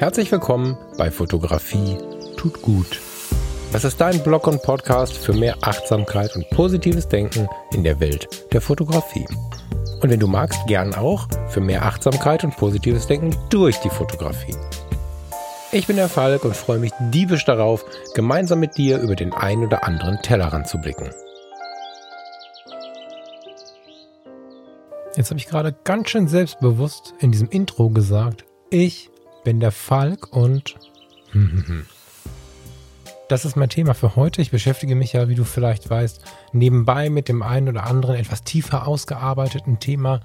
Herzlich willkommen bei Fotografie tut gut. Das ist dein Blog und Podcast für mehr Achtsamkeit und positives Denken in der Welt der Fotografie. Und wenn du magst, gern auch für mehr Achtsamkeit und positives Denken durch die Fotografie. Ich bin der Falk und freue mich diebisch darauf, gemeinsam mit dir über den ein oder anderen Tellerrand zu blicken. Jetzt habe ich gerade ganz schön selbstbewusst in diesem Intro gesagt, ich bin der Falk und das ist mein Thema für heute. Ich beschäftige mich ja, wie du vielleicht weißt, nebenbei mit dem einen oder anderen etwas tiefer ausgearbeiteten Thema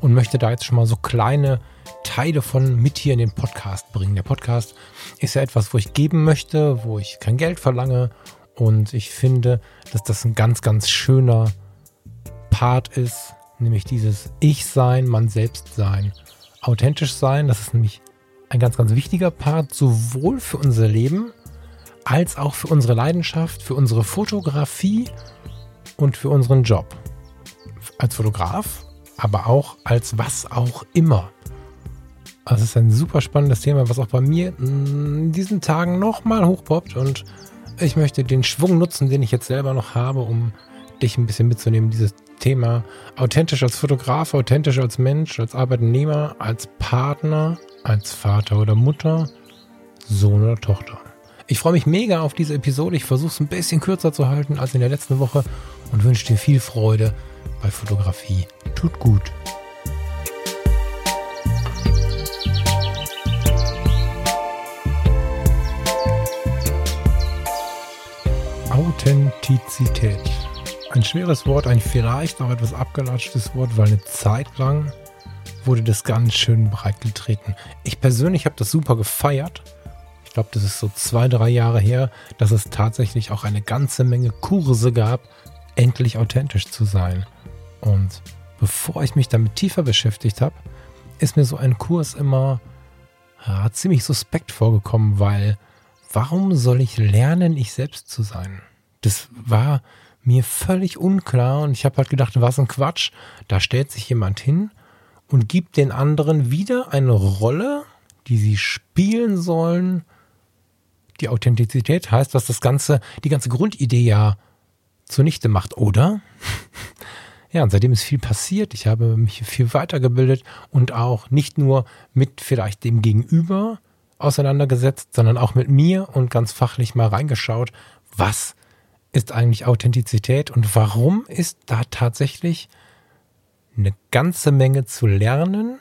und möchte da jetzt schon mal so kleine Teile von mit hier in den Podcast bringen. Der Podcast ist ja etwas, wo ich geben möchte, wo ich kein Geld verlange und ich finde, dass das ein ganz, ganz schöner Part ist, nämlich dieses Ich-Sein, man selbst sein, authentisch sein. Das ist nämlich ein ganz, ganz wichtiger Part, sowohl für unser Leben als auch für unsere Leidenschaft, für unsere Fotografie und für unseren Job. Als Fotograf, aber auch als was auch immer. Also es ist ein super spannendes Thema, was auch bei mir in diesen Tagen nochmal hochpoppt und ich möchte den Schwung nutzen, den ich jetzt selber noch habe, um dich ein bisschen mitzunehmen, dieses Thema authentisch als Fotograf, authentisch als Mensch, als Arbeitnehmer, als Partner, als Vater oder Mutter, Sohn oder Tochter. Ich freue mich mega auf diese Episode. Ich versuche es ein bisschen kürzer zu halten als in der letzten Woche und wünsche dir viel Freude bei Fotografie. Tut gut. Authentizität. Ein schweres Wort, ein vielleicht auch etwas abgelatschtes Wort, weil eine Zeit lang wurde das ganz schön breit getreten. Ich persönlich habe das super gefeiert. Ich glaube, das ist so zwei, drei Jahre her, dass es tatsächlich auch eine ganze Menge Kurse gab, endlich authentisch zu sein. Und bevor ich mich damit tiefer beschäftigt habe, ist mir so ein Kurs immer ja, ziemlich suspekt vorgekommen, weil warum soll ich lernen, ich selbst zu sein? Das war mir völlig unklar und ich habe halt gedacht, was ein Quatsch. Da stellt sich jemand hin und gibt den anderen wieder eine Rolle, die sie spielen sollen. Die Authentizität heißt, was das Ganze, die ganze Grundidee ja zunichte macht, oder? Ja, und seitdem ist viel passiert. Ich habe mich viel weitergebildet und auch nicht nur mit vielleicht dem Gegenüber auseinandergesetzt, sondern auch mit mir und ganz fachlich mal reingeschaut, was ist eigentlich Authentizität und warum ist da tatsächlich eine ganze Menge zu lernen.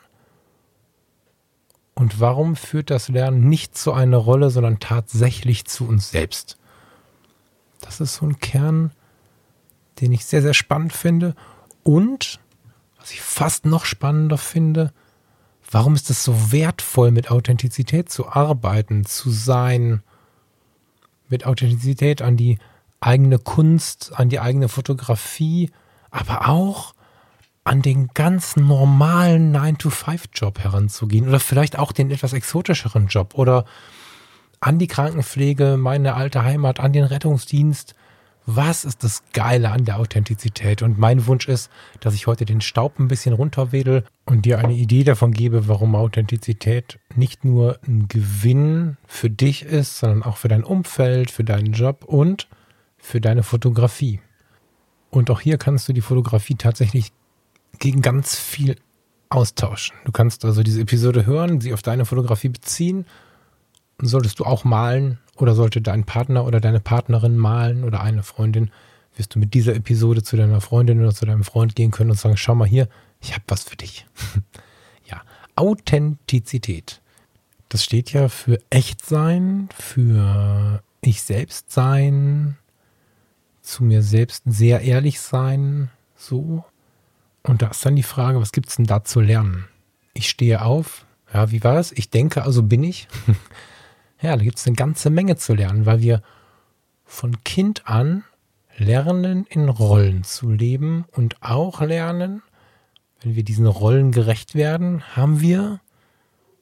Und warum führt das Lernen nicht zu einer Rolle, sondern tatsächlich zu uns selbst? Das ist so ein Kern, den ich sehr, sehr spannend finde. Und, was ich fast noch spannender finde, warum ist es so wertvoll, mit Authentizität zu arbeiten, zu sein, mit Authentizität an die eigene Kunst, an die eigene Fotografie, aber auch an den ganz normalen 9-to-5-Job heranzugehen oder vielleicht auch den etwas exotischeren Job oder an die Krankenpflege, meine alte Heimat, an den Rettungsdienst. Was ist das Geile an der Authentizität? Und mein Wunsch ist, dass ich heute den Staub ein bisschen runterwedel und dir eine Idee davon gebe, warum Authentizität nicht nur ein Gewinn für dich ist, sondern auch für dein Umfeld, für deinen Job und für deine Fotografie. Und auch hier kannst du die Fotografie tatsächlich gegen ganz viel austauschen. Du kannst also diese Episode hören, sie auf deine Fotografie beziehen. Und solltest du auch malen oder sollte dein Partner oder deine Partnerin malen oder eine Freundin, wirst du mit dieser Episode zu deiner Freundin oder zu deinem Freund gehen können und sagen, schau mal hier, ich habe was für dich. ja, Authentizität. Das steht ja für echt sein, für ich selbst sein, zu mir selbst sehr ehrlich sein, so. Und da ist dann die Frage, was gibt es denn da zu lernen? Ich stehe auf, ja, wie war es? Ich denke, also bin ich. ja, da gibt es eine ganze Menge zu lernen, weil wir von Kind an lernen, in Rollen zu leben und auch lernen, wenn wir diesen Rollen gerecht werden, haben wir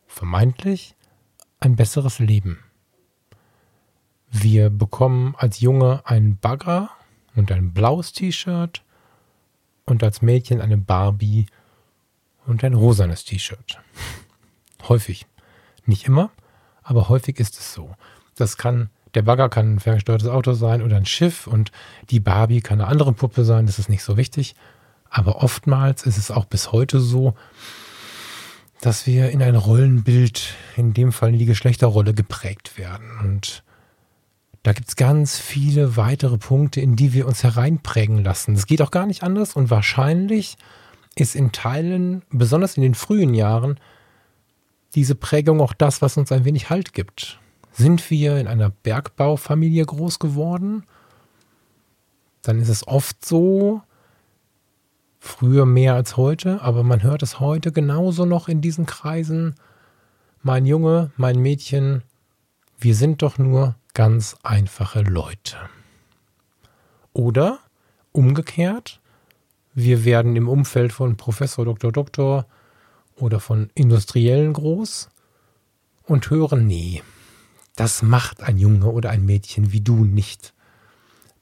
vermeintlich ein besseres Leben. Wir bekommen als Junge einen Bagger und ein blaues T-Shirt und als Mädchen eine Barbie und ein rosanes T-Shirt. Häufig. Nicht immer, aber häufig ist es so. Das kann, der Bagger kann ein ferngesteuertes Auto sein oder ein Schiff und die Barbie kann eine andere Puppe sein, das ist nicht so wichtig. Aber oftmals ist es auch bis heute so, dass wir in ein Rollenbild, in dem Fall in die Geschlechterrolle geprägt werden. Und da gibt es ganz viele weitere Punkte, in die wir uns hereinprägen lassen. Es geht auch gar nicht anders und wahrscheinlich ist in Teilen, besonders in den frühen Jahren, diese Prägung auch das, was uns ein wenig Halt gibt. Sind wir in einer Bergbaufamilie groß geworden? Dann ist es oft so, früher mehr als heute, aber man hört es heute genauso noch in diesen Kreisen. Mein Junge, mein Mädchen, wir sind doch nur ganz einfache Leute. Oder umgekehrt, wir werden im Umfeld von Professor, Doktor, Doktor oder von Industriellen groß und hören, nee, das macht ein Junge oder ein Mädchen wie du nicht.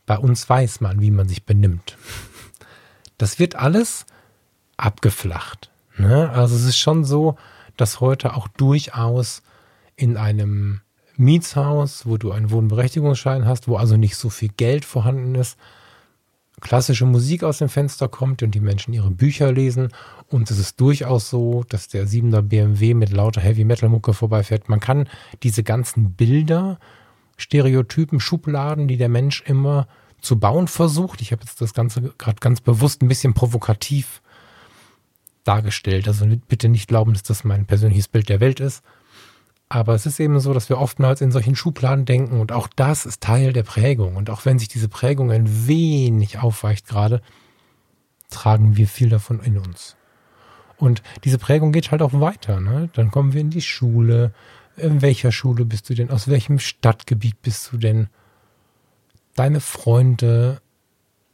Bei uns weiß man, wie man sich benimmt. Das wird alles abgeflacht. Ne? Also es ist schon so, dass heute auch durchaus in einem Mietshaus, wo du einen Wohnberechtigungsschein hast, wo also nicht so viel Geld vorhanden ist, klassische Musik aus dem Fenster kommt und die Menschen ihre Bücher lesen. Und es ist durchaus so, dass der 7er BMW mit lauter Heavy Metal Mucke vorbeifährt. Man kann diese ganzen Bilder, Stereotypen, Schubladen, die der Mensch immer zu bauen versucht. Ich habe jetzt das Ganze gerade ganz bewusst ein bisschen provokativ dargestellt. Also bitte nicht glauben, dass das mein persönliches Bild der Welt ist. Aber es ist eben so, dass wir oftmals in solchen Schubladen denken und auch das ist Teil der Prägung. Und auch wenn sich diese Prägung ein wenig aufweicht gerade, tragen wir viel davon in uns. Und diese Prägung geht halt auch weiter. Ne? Dann kommen wir in die Schule. In welcher Schule bist du denn? Aus welchem Stadtgebiet bist du denn? Deine Freunde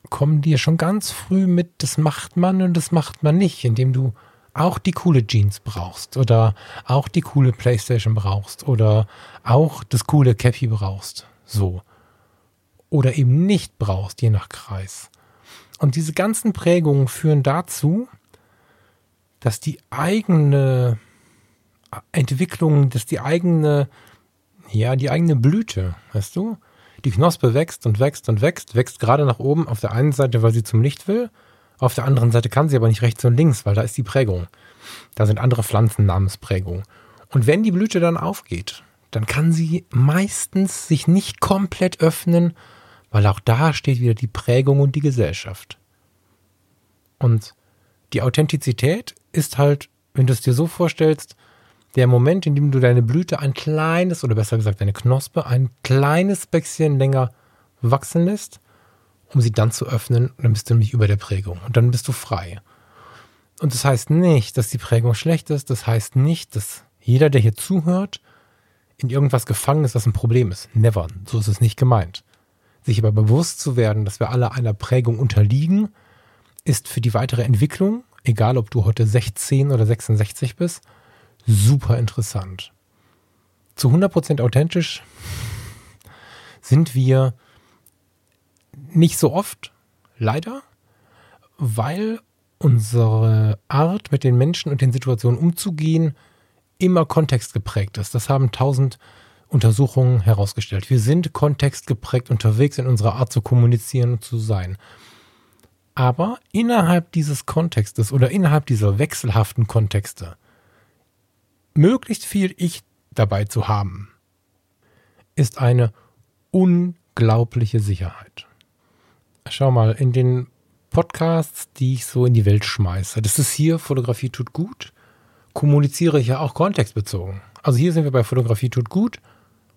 kommen dir schon ganz früh mit, das macht man und das macht man nicht, indem du auch die coole Jeans brauchst oder auch die coole Playstation brauchst oder auch das coole Cappy brauchst. So. Oder eben nicht brauchst, je nach Kreis. Und diese ganzen Prägungen führen dazu, dass die eigene Entwicklung, dass die eigene, ja, die eigene Blüte, weißt du, die Knospe wächst und wächst und wächst, wächst gerade nach oben auf der einen Seite, weil sie zum Licht will, auf der anderen Seite kann sie aber nicht rechts und links, weil da ist die Prägung. Da sind andere Pflanzen Namensprägung. Und wenn die Blüte dann aufgeht, dann kann sie meistens sich nicht komplett öffnen, weil auch da steht wieder die Prägung und die Gesellschaft. Und die Authentizität ist halt, wenn du es dir so vorstellst, der Moment, in dem du deine Blüte ein kleines, oder besser gesagt deine Knospe, ein kleines bisschen länger wachsen lässt um sie dann zu öffnen. Und dann bist du nämlich über der Prägung. Und dann bist du frei. Und das heißt nicht, dass die Prägung schlecht ist. Das heißt nicht, dass jeder, der hier zuhört, in irgendwas gefangen ist, was ein Problem ist. Never. So ist es nicht gemeint. Sich aber bewusst zu werden, dass wir alle einer Prägung unterliegen, ist für die weitere Entwicklung, egal ob du heute 16 oder 66 bist, super interessant. Zu 100% authentisch sind wir nicht so oft, leider, weil unsere Art, mit den Menschen und den Situationen umzugehen, immer kontextgeprägt ist. Das haben tausend Untersuchungen herausgestellt. Wir sind kontextgeprägt unterwegs in unserer Art zu kommunizieren und zu sein. Aber innerhalb dieses Kontextes oder innerhalb dieser wechselhaften Kontexte möglichst viel Ich dabei zu haben, ist eine unglaubliche Sicherheit schau mal, in den Podcasts, die ich so in die Welt schmeiße, das ist hier, Fotografie tut gut, kommuniziere ich ja auch kontextbezogen. Also hier sind wir bei Fotografie tut gut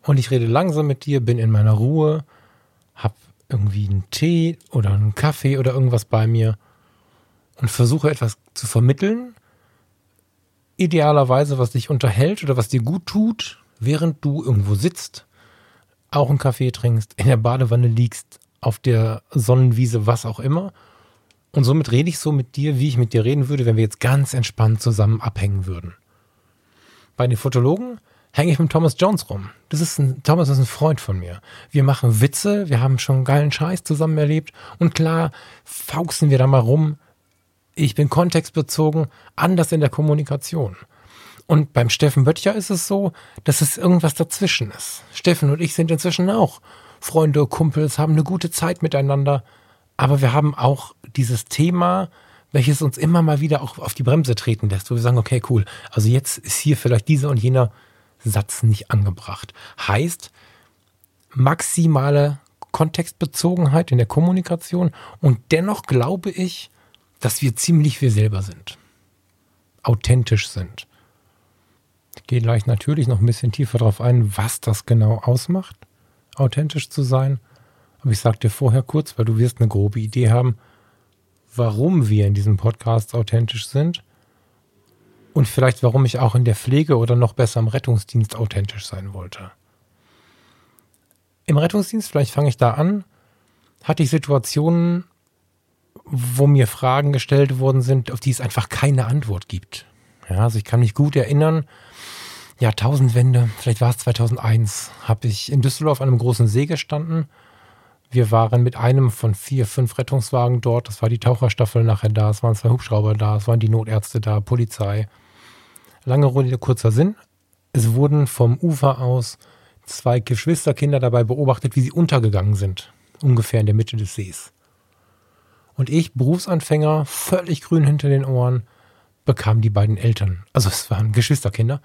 und ich rede langsam mit dir, bin in meiner Ruhe, hab irgendwie einen Tee oder einen Kaffee oder irgendwas bei mir und versuche etwas zu vermitteln, idealerweise was dich unterhält oder was dir gut tut, während du irgendwo sitzt, auch einen Kaffee trinkst, in der Badewanne liegst, auf der Sonnenwiese, was auch immer. Und somit rede ich so mit dir, wie ich mit dir reden würde, wenn wir jetzt ganz entspannt zusammen abhängen würden. Bei den Fotologen hänge ich mit Thomas Jones rum. Das ist ein, Thomas ist ein Freund von mir. Wir machen Witze, wir haben schon geilen Scheiß zusammen erlebt und klar fauxen wir da mal rum. Ich bin kontextbezogen, anders in der Kommunikation. Und beim Steffen Böttcher ist es so, dass es irgendwas dazwischen ist. Steffen und ich sind inzwischen auch Freunde, Kumpels, haben eine gute Zeit miteinander. Aber wir haben auch dieses Thema, welches uns immer mal wieder auch auf die Bremse treten lässt, wo wir sagen, okay, cool, also jetzt ist hier vielleicht dieser und jener Satz nicht angebracht. Heißt, maximale Kontextbezogenheit in der Kommunikation und dennoch glaube ich, dass wir ziemlich wir selber sind. Authentisch sind. Ich gehe gleich natürlich noch ein bisschen tiefer darauf ein, was das genau ausmacht, authentisch zu sein. Aber ich sage dir vorher kurz, weil du wirst eine grobe Idee haben, warum wir in diesem Podcast authentisch sind und vielleicht warum ich auch in der Pflege oder noch besser im Rettungsdienst authentisch sein wollte. Im Rettungsdienst, vielleicht fange ich da an, hatte ich Situationen, wo mir Fragen gestellt worden sind, auf die es einfach keine Antwort gibt. Ja, also ich kann mich gut erinnern, Jahrtausendwende, vielleicht war es 2001, habe ich in Düsseldorf an einem großen See gestanden. Wir waren mit einem von vier, fünf Rettungswagen dort. Das war die Taucherstaffel nachher da. Es waren zwei Hubschrauber da. Es waren die Notärzte da, Polizei. Lange Runde, kurzer Sinn. Es wurden vom Ufer aus zwei Geschwisterkinder dabei beobachtet, wie sie untergegangen sind. Ungefähr in der Mitte des Sees. Und ich, Berufsanfänger, völlig grün hinter den Ohren, bekam die beiden Eltern, also es waren Geschwisterkinder,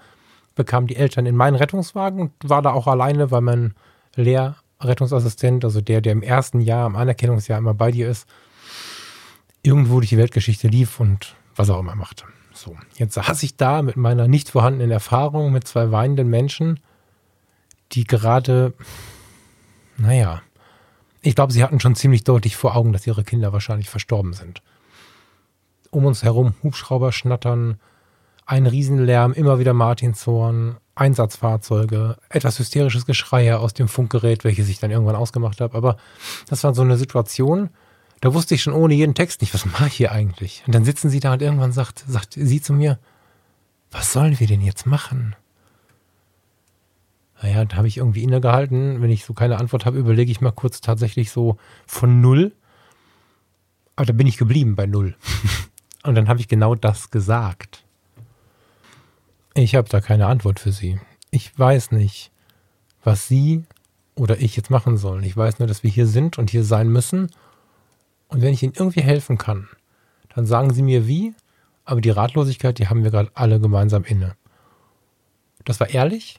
bekam die Eltern in meinen Rettungswagen und war da auch alleine, weil mein Lehrrettungsassistent, also der, der im ersten Jahr, im Anerkennungsjahr immer bei dir ist, irgendwo durch die Weltgeschichte lief und was auch immer machte. So, jetzt saß ich da mit meiner nicht vorhandenen Erfahrung mit zwei weinenden Menschen, die gerade, naja, ich glaube, sie hatten schon ziemlich deutlich vor Augen, dass ihre Kinder wahrscheinlich verstorben sind. Um uns herum Hubschrauber schnattern, ein Riesenlärm, immer wieder Martinshorn, Einsatzfahrzeuge, etwas hysterisches Geschrei aus dem Funkgerät, welches ich dann irgendwann ausgemacht habe. Aber das war so eine Situation, da wusste ich schon ohne jeden Text nicht, was mache ich hier eigentlich? Und dann sitzen sie da und irgendwann sagt, sagt sie zu mir, was sollen wir denn jetzt machen? Naja, da habe ich irgendwie innegehalten. Wenn ich so keine Antwort habe, überlege ich mal kurz tatsächlich so von null. Aber da bin ich geblieben bei null. und dann habe ich genau das gesagt. Ich habe da keine Antwort für Sie. Ich weiß nicht, was Sie oder ich jetzt machen sollen. Ich weiß nur, dass wir hier sind und hier sein müssen. Und wenn ich Ihnen irgendwie helfen kann, dann sagen Sie mir wie. Aber die Ratlosigkeit, die haben wir gerade alle gemeinsam inne. Das war ehrlich,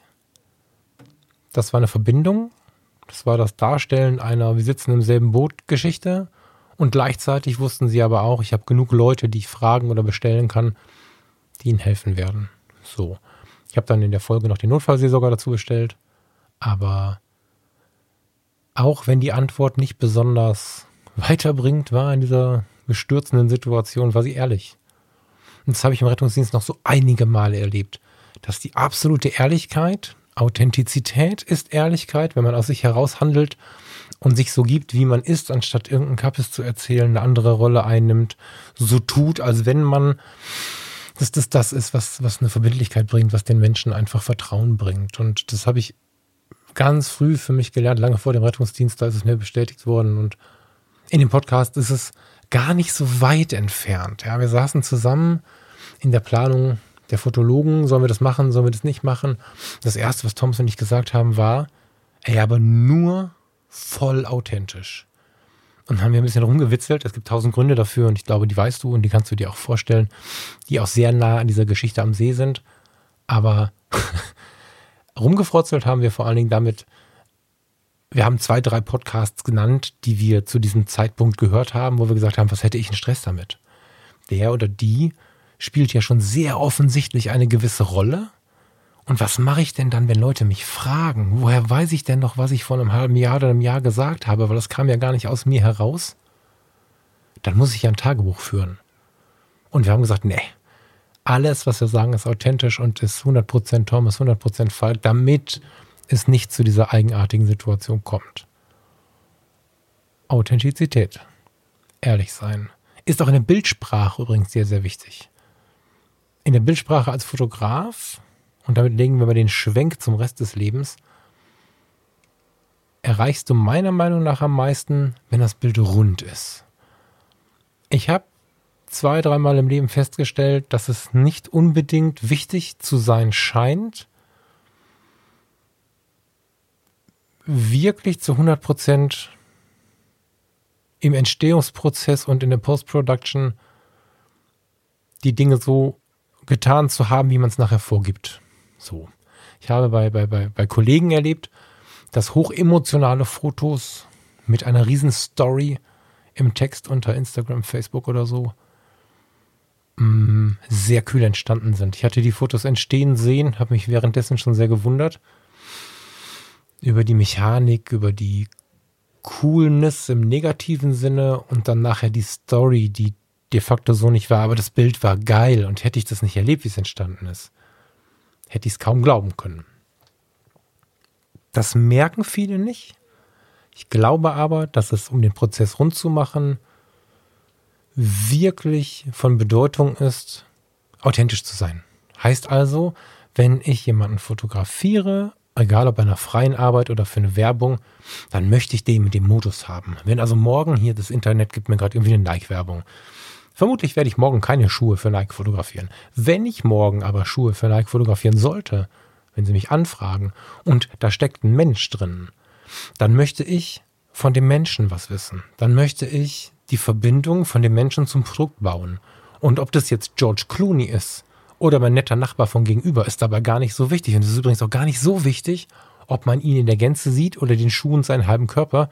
das war eine Verbindung. Das war das Darstellen einer Wir sitzen im selben Boot Geschichte. Und gleichzeitig wussten sie aber auch, ich habe genug Leute, die ich fragen oder bestellen kann, die ihnen helfen werden. So. Ich habe dann in der Folge noch den Notfallseelsorger dazu bestellt. Aber auch wenn die Antwort nicht besonders weiterbringt, war in dieser bestürzenden Situation, war sie ehrlich. Und das habe ich im Rettungsdienst noch so einige Male erlebt, dass die absolute Ehrlichkeit Authentizität ist Ehrlichkeit, wenn man aus sich heraus handelt und sich so gibt, wie man ist, anstatt irgendeinen Kappes zu erzählen, eine andere Rolle einnimmt, so tut, als wenn man, dass das das ist, was, was eine Verbindlichkeit bringt, was den Menschen einfach Vertrauen bringt. Und das habe ich ganz früh für mich gelernt, lange vor dem Rettungsdienst, da ist es mir bestätigt worden. Und in dem Podcast ist es gar nicht so weit entfernt. Ja, wir saßen zusammen in der Planung der Fotologen, sollen wir das machen, sollen wir das nicht machen? Das erste, was Thomas und ich gesagt haben, war, ey, aber nur voll authentisch. Und haben wir ein bisschen rumgewitzelt. Es gibt tausend Gründe dafür und ich glaube, die weißt du und die kannst du dir auch vorstellen, die auch sehr nah an dieser Geschichte am See sind. Aber rumgefrotzelt haben wir vor allen Dingen damit, wir haben zwei, drei Podcasts genannt, die wir zu diesem Zeitpunkt gehört haben, wo wir gesagt haben, was hätte ich einen Stress damit? Der oder die spielt ja schon sehr offensichtlich eine gewisse Rolle. Und was mache ich denn dann, wenn Leute mich fragen? Woher weiß ich denn noch, was ich vor einem halben Jahr oder einem Jahr gesagt habe? Weil das kam ja gar nicht aus mir heraus. Dann muss ich ja ein Tagebuch führen. Und wir haben gesagt, nee, alles, was wir sagen, ist authentisch und ist 100% Tom, ist 100% Fall, damit es nicht zu dieser eigenartigen Situation kommt. Authentizität. Ehrlich sein. Ist auch in der Bildsprache übrigens sehr, sehr wichtig in der Bildsprache als Fotograf, und damit legen wir mal den Schwenk zum Rest des Lebens, erreichst du meiner Meinung nach am meisten, wenn das Bild rund ist. Ich habe zwei, dreimal im Leben festgestellt, dass es nicht unbedingt wichtig zu sein scheint, wirklich zu 100 Prozent im Entstehungsprozess und in der Post-Production die Dinge so getan zu haben, wie man es nachher vorgibt. So. Ich habe bei, bei, bei, bei Kollegen erlebt, dass hochemotionale Fotos mit einer riesen Story im Text unter Instagram, Facebook oder so mm, sehr kühl entstanden sind. Ich hatte die Fotos entstehen sehen, habe mich währenddessen schon sehr gewundert über die Mechanik, über die Coolness im negativen Sinne und dann nachher die Story, die de facto so nicht war, aber das Bild war geil und hätte ich das nicht erlebt, wie es entstanden ist, hätte ich es kaum glauben können. Das merken viele nicht. Ich glaube aber, dass es, um den Prozess rund zu machen, wirklich von Bedeutung ist, authentisch zu sein. Heißt also, wenn ich jemanden fotografiere egal ob bei einer freien Arbeit oder für eine Werbung, dann möchte ich den mit dem Modus haben. Wenn also morgen hier das Internet gibt mir gerade irgendwie eine Nike-Werbung. Vermutlich werde ich morgen keine Schuhe für Nike fotografieren. Wenn ich morgen aber Schuhe für Nike fotografieren sollte, wenn sie mich anfragen und da steckt ein Mensch drin, dann möchte ich von dem Menschen was wissen. Dann möchte ich die Verbindung von dem Menschen zum Produkt bauen. Und ob das jetzt George Clooney ist oder mein netter Nachbar von gegenüber ist dabei gar nicht so wichtig. Und es ist übrigens auch gar nicht so wichtig, ob man ihn in der Gänze sieht oder den Schuh und seinen halben Körper.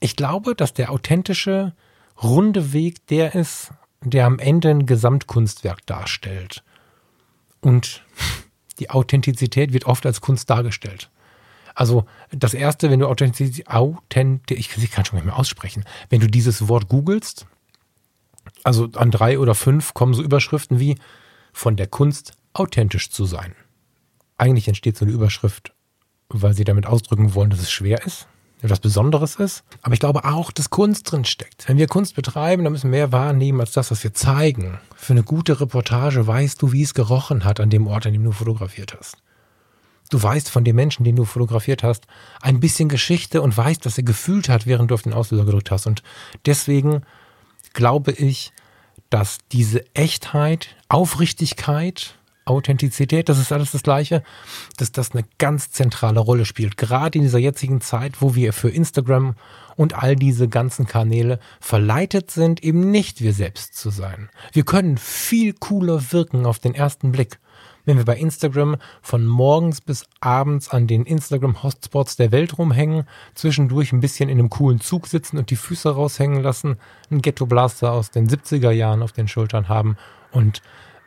Ich glaube, dass der authentische, runde Weg der ist, der am Ende ein Gesamtkunstwerk darstellt. Und die Authentizität wird oft als Kunst dargestellt. Also das erste, wenn du Authentizität, Authent ich, ich kann schon nicht mehr aussprechen, wenn du dieses Wort googelst, also an drei oder fünf kommen so Überschriften wie von der Kunst, authentisch zu sein. Eigentlich entsteht so eine Überschrift, weil sie damit ausdrücken wollen, dass es schwer ist, etwas Besonderes ist. Aber ich glaube auch, dass Kunst drin steckt. Wenn wir Kunst betreiben, dann müssen wir mehr wahrnehmen als das, was wir zeigen. Für eine gute Reportage weißt du, wie es gerochen hat an dem Ort, an dem du fotografiert hast. Du weißt von dem Menschen, den du fotografiert hast, ein bisschen Geschichte und weißt, was er gefühlt hat, während du auf den Auslöser gedrückt hast. Und deswegen glaube ich, dass diese Echtheit, Aufrichtigkeit, Authentizität, das ist alles das Gleiche, dass das eine ganz zentrale Rolle spielt. Gerade in dieser jetzigen Zeit, wo wir für Instagram und all diese ganzen Kanäle verleitet sind, eben nicht wir selbst zu sein. Wir können viel cooler wirken auf den ersten Blick wenn wir bei Instagram von morgens bis abends an den Instagram-Hotspots der Welt rumhängen, zwischendurch ein bisschen in einem coolen Zug sitzen und die Füße raushängen lassen, einen Ghetto-Blaster aus den 70er Jahren auf den Schultern haben und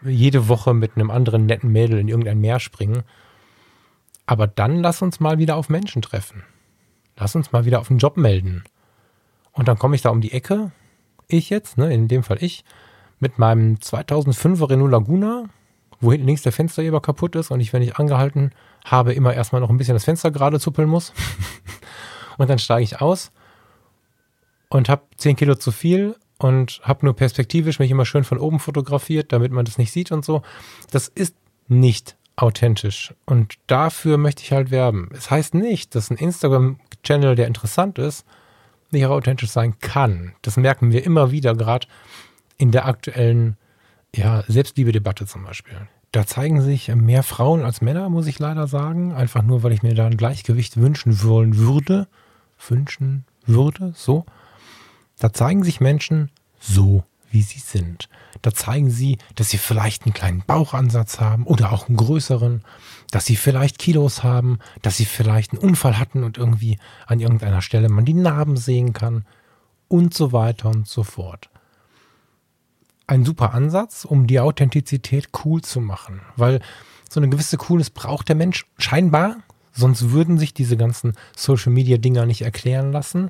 jede Woche mit einem anderen netten Mädel in irgendein Meer springen. Aber dann lass uns mal wieder auf Menschen treffen. Lass uns mal wieder auf den Job melden. Und dann komme ich da um die Ecke, ich jetzt, ne, in dem Fall ich, mit meinem 2005er Renault Laguna, wo hinten links der Fensterheber kaputt ist und ich, wenn ich angehalten habe, immer erstmal noch ein bisschen das Fenster gerade zuppeln muss. und dann steige ich aus und habe 10 Kilo zu viel und habe nur perspektivisch mich immer schön von oben fotografiert, damit man das nicht sieht und so. Das ist nicht authentisch. Und dafür möchte ich halt werben. Es heißt nicht, dass ein Instagram-Channel, der interessant ist, nicht authentisch sein kann. Das merken wir immer wieder, gerade in der aktuellen ja, Selbstliebe-Debatte zum Beispiel. Da zeigen sich mehr Frauen als Männer, muss ich leider sagen. Einfach nur, weil ich mir da ein Gleichgewicht wünschen wollen würde. Wünschen würde, so. Da zeigen sich Menschen so, wie sie sind. Da zeigen sie, dass sie vielleicht einen kleinen Bauchansatz haben oder auch einen größeren, dass sie vielleicht Kilos haben, dass sie vielleicht einen Unfall hatten und irgendwie an irgendeiner Stelle man die Narben sehen kann und so weiter und so fort ein super Ansatz, um die Authentizität cool zu machen. Weil so eine gewisse Coolness braucht der Mensch scheinbar, sonst würden sich diese ganzen Social Media Dinger nicht erklären lassen.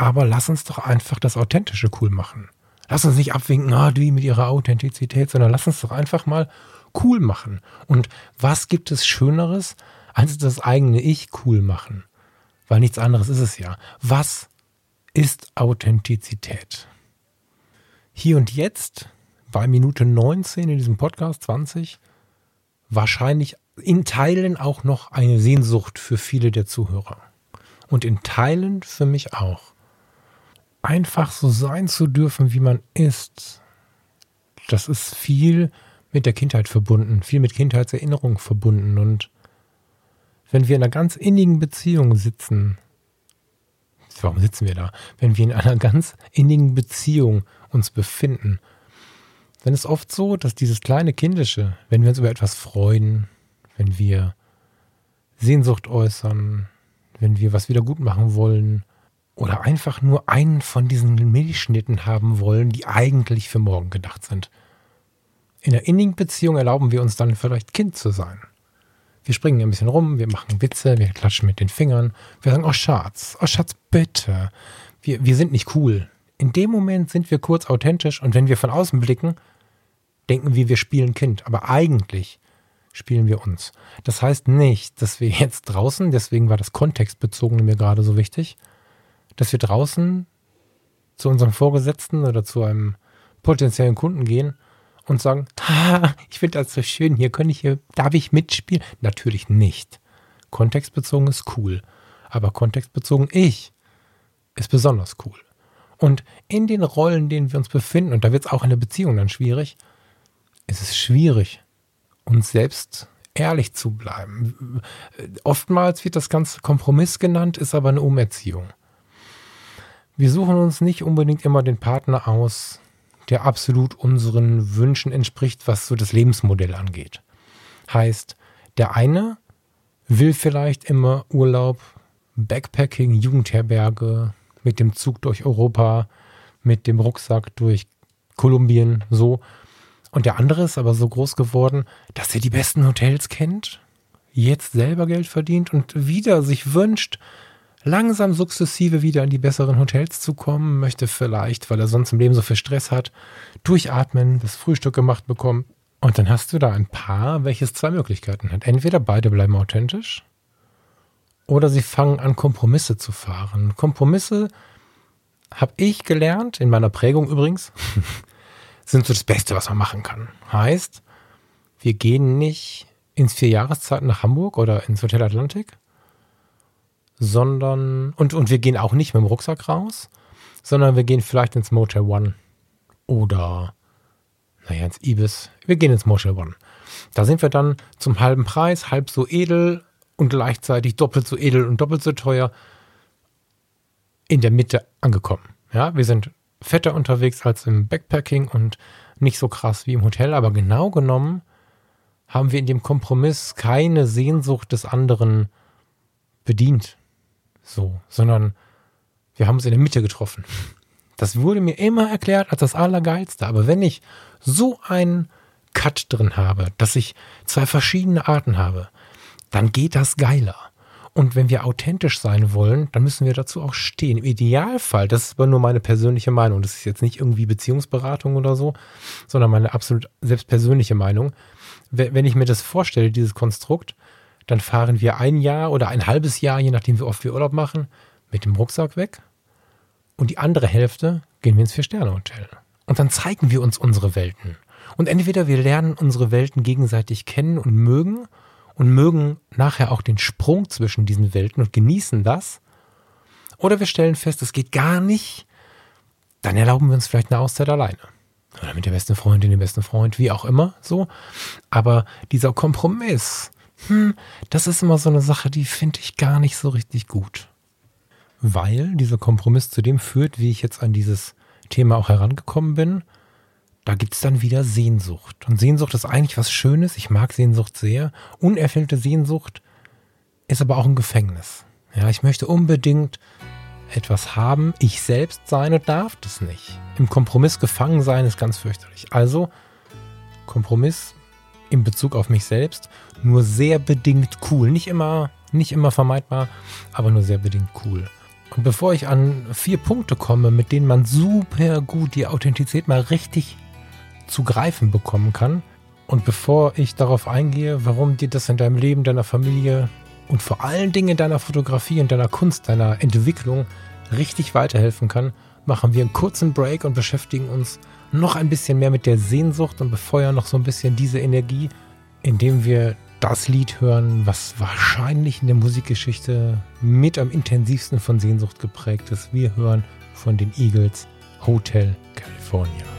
Aber lass uns doch einfach das Authentische cool machen. Lass uns nicht abwinken, ah, die mit ihrer Authentizität, sondern lass uns doch einfach mal cool machen. Und was gibt es Schöneres, als das eigene Ich cool machen? Weil nichts anderes ist es ja. Was ist Authentizität? hier und jetzt bei Minute 19 in diesem Podcast 20 wahrscheinlich in Teilen auch noch eine Sehnsucht für viele der Zuhörer. Und in Teilen für mich auch. Einfach so sein zu dürfen, wie man ist, das ist viel mit der Kindheit verbunden, viel mit Kindheitserinnerung verbunden. Und wenn wir in einer ganz innigen Beziehung sitzen, warum sitzen wir da? Wenn wir in einer ganz innigen Beziehung uns befinden, dann ist oft so, dass dieses kleine Kindische, wenn wir uns über etwas freuen, wenn wir Sehnsucht äußern, wenn wir was wieder gut machen wollen oder einfach nur einen von diesen Milchschnitten haben wollen, die eigentlich für morgen gedacht sind. In der innigen Beziehung erlauben wir uns dann vielleicht Kind zu sein. Wir springen ein bisschen rum, wir machen Witze, wir klatschen mit den Fingern, wir sagen, oh Schatz, oh Schatz, bitte. Wir, wir sind nicht cool. In dem Moment sind wir kurz authentisch und wenn wir von außen blicken, denken wir, wir spielen Kind. Aber eigentlich spielen wir uns. Das heißt nicht, dass wir jetzt draußen, deswegen war das Kontextbezogene mir gerade so wichtig, dass wir draußen zu unserem Vorgesetzten oder zu einem potenziellen Kunden gehen und sagen, ich finde das so schön, hier kann ich hier, darf ich mitspielen? Natürlich nicht. Kontextbezogen ist cool, aber kontextbezogen ich ist besonders cool. Und in den Rollen, in denen wir uns befinden, und da wird es auch in der Beziehung dann schwierig, ist es schwierig, uns selbst ehrlich zu bleiben. Oftmals wird das Ganze Kompromiss genannt, ist aber eine Umerziehung. Wir suchen uns nicht unbedingt immer den Partner aus, der absolut unseren Wünschen entspricht, was so das Lebensmodell angeht. Heißt, der eine will vielleicht immer Urlaub, Backpacking, Jugendherberge, mit dem Zug durch Europa, mit dem Rucksack durch Kolumbien, so. Und der andere ist aber so groß geworden, dass er die besten Hotels kennt, jetzt selber Geld verdient und wieder sich wünscht, langsam sukzessive wieder in die besseren Hotels zu kommen, möchte vielleicht, weil er sonst im Leben so viel Stress hat, durchatmen, das Frühstück gemacht bekommen. Und dann hast du da ein Paar, welches zwei Möglichkeiten hat. Entweder beide bleiben authentisch oder sie fangen an, Kompromisse zu fahren. Kompromisse habe ich gelernt, in meiner Prägung übrigens, sind so das Beste, was man machen kann. Heißt, wir gehen nicht ins vier Jahreszeiten nach Hamburg oder ins Hotel Atlantik, sondern, und, und wir gehen auch nicht mit dem Rucksack raus, sondern wir gehen vielleicht ins Motel One oder, naja, ins Ibis. Wir gehen ins Motel One. Da sind wir dann zum halben Preis, halb so edel und gleichzeitig doppelt so edel und doppelt so teuer in der Mitte angekommen. Ja, wir sind fetter unterwegs als im Backpacking und nicht so krass wie im Hotel, aber genau genommen haben wir in dem Kompromiss keine Sehnsucht des anderen bedient so, sondern wir haben uns in der Mitte getroffen. Das wurde mir immer erklärt als das Allergeilste. Aber wenn ich so einen Cut drin habe, dass ich zwei verschiedene Arten habe, dann geht das geiler. Und wenn wir authentisch sein wollen, dann müssen wir dazu auch stehen. Im Idealfall, das ist aber nur meine persönliche Meinung, das ist jetzt nicht irgendwie Beziehungsberatung oder so, sondern meine absolut selbst persönliche Meinung. Wenn ich mir das vorstelle, dieses Konstrukt, dann fahren wir ein Jahr oder ein halbes Jahr, je nachdem wie oft wir Urlaub machen, mit dem Rucksack weg. Und die andere Hälfte gehen wir ins Vier-Sterne-Hotel. Und dann zeigen wir uns unsere Welten. Und entweder wir lernen unsere Welten gegenseitig kennen und mögen und mögen nachher auch den Sprung zwischen diesen Welten und genießen das. Oder wir stellen fest, es geht gar nicht. Dann erlauben wir uns vielleicht eine Auszeit alleine. Oder mit der besten Freundin, dem besten Freund, wie auch immer, so. Aber dieser Kompromiss, hm, das ist immer so eine Sache, die finde ich gar nicht so richtig gut. Weil dieser Kompromiss zu dem führt, wie ich jetzt an dieses Thema auch herangekommen bin, da gibt es dann wieder Sehnsucht. Und Sehnsucht ist eigentlich was Schönes. Ich mag Sehnsucht sehr. Unerfüllte Sehnsucht ist aber auch ein Gefängnis. Ja, ich möchte unbedingt etwas haben. Ich selbst sein und darf das nicht. Im Kompromiss gefangen sein ist ganz fürchterlich. Also Kompromiss in Bezug auf mich selbst nur sehr bedingt cool. Nicht immer, nicht immer vermeidbar, aber nur sehr bedingt cool. Und bevor ich an vier Punkte komme, mit denen man super gut die Authentizität mal richtig zu greifen bekommen kann, und bevor ich darauf eingehe, warum dir das in deinem Leben, deiner Familie und vor allen Dingen in deiner Fotografie und deiner Kunst, deiner Entwicklung richtig weiterhelfen kann, machen wir einen kurzen Break und beschäftigen uns noch ein bisschen mehr mit der Sehnsucht und befeuern noch so ein bisschen diese Energie, indem wir das Lied hören, was wahrscheinlich in der Musikgeschichte mit am intensivsten von Sehnsucht geprägt ist. Wir hören von den Eagles Hotel California.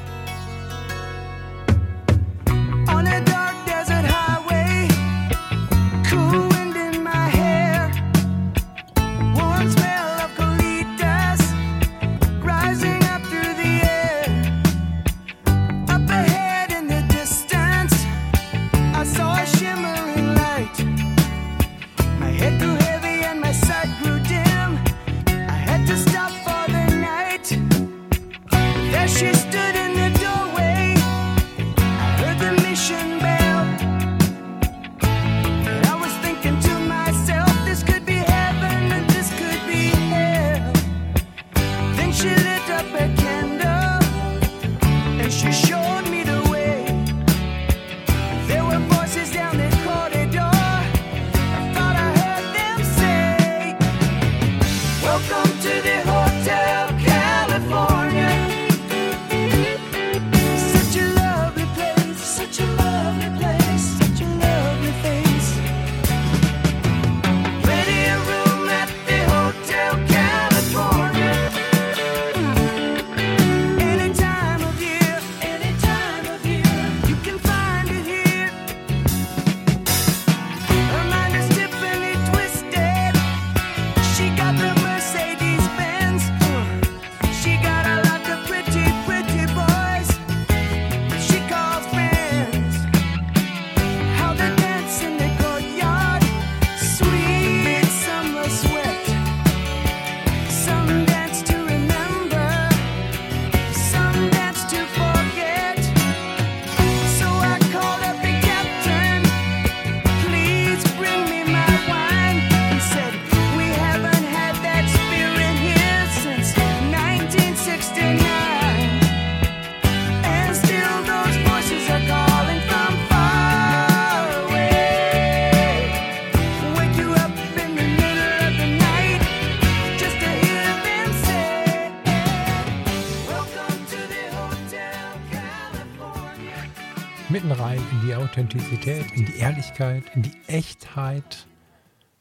Authentizität, in die Ehrlichkeit, in die Echtheit.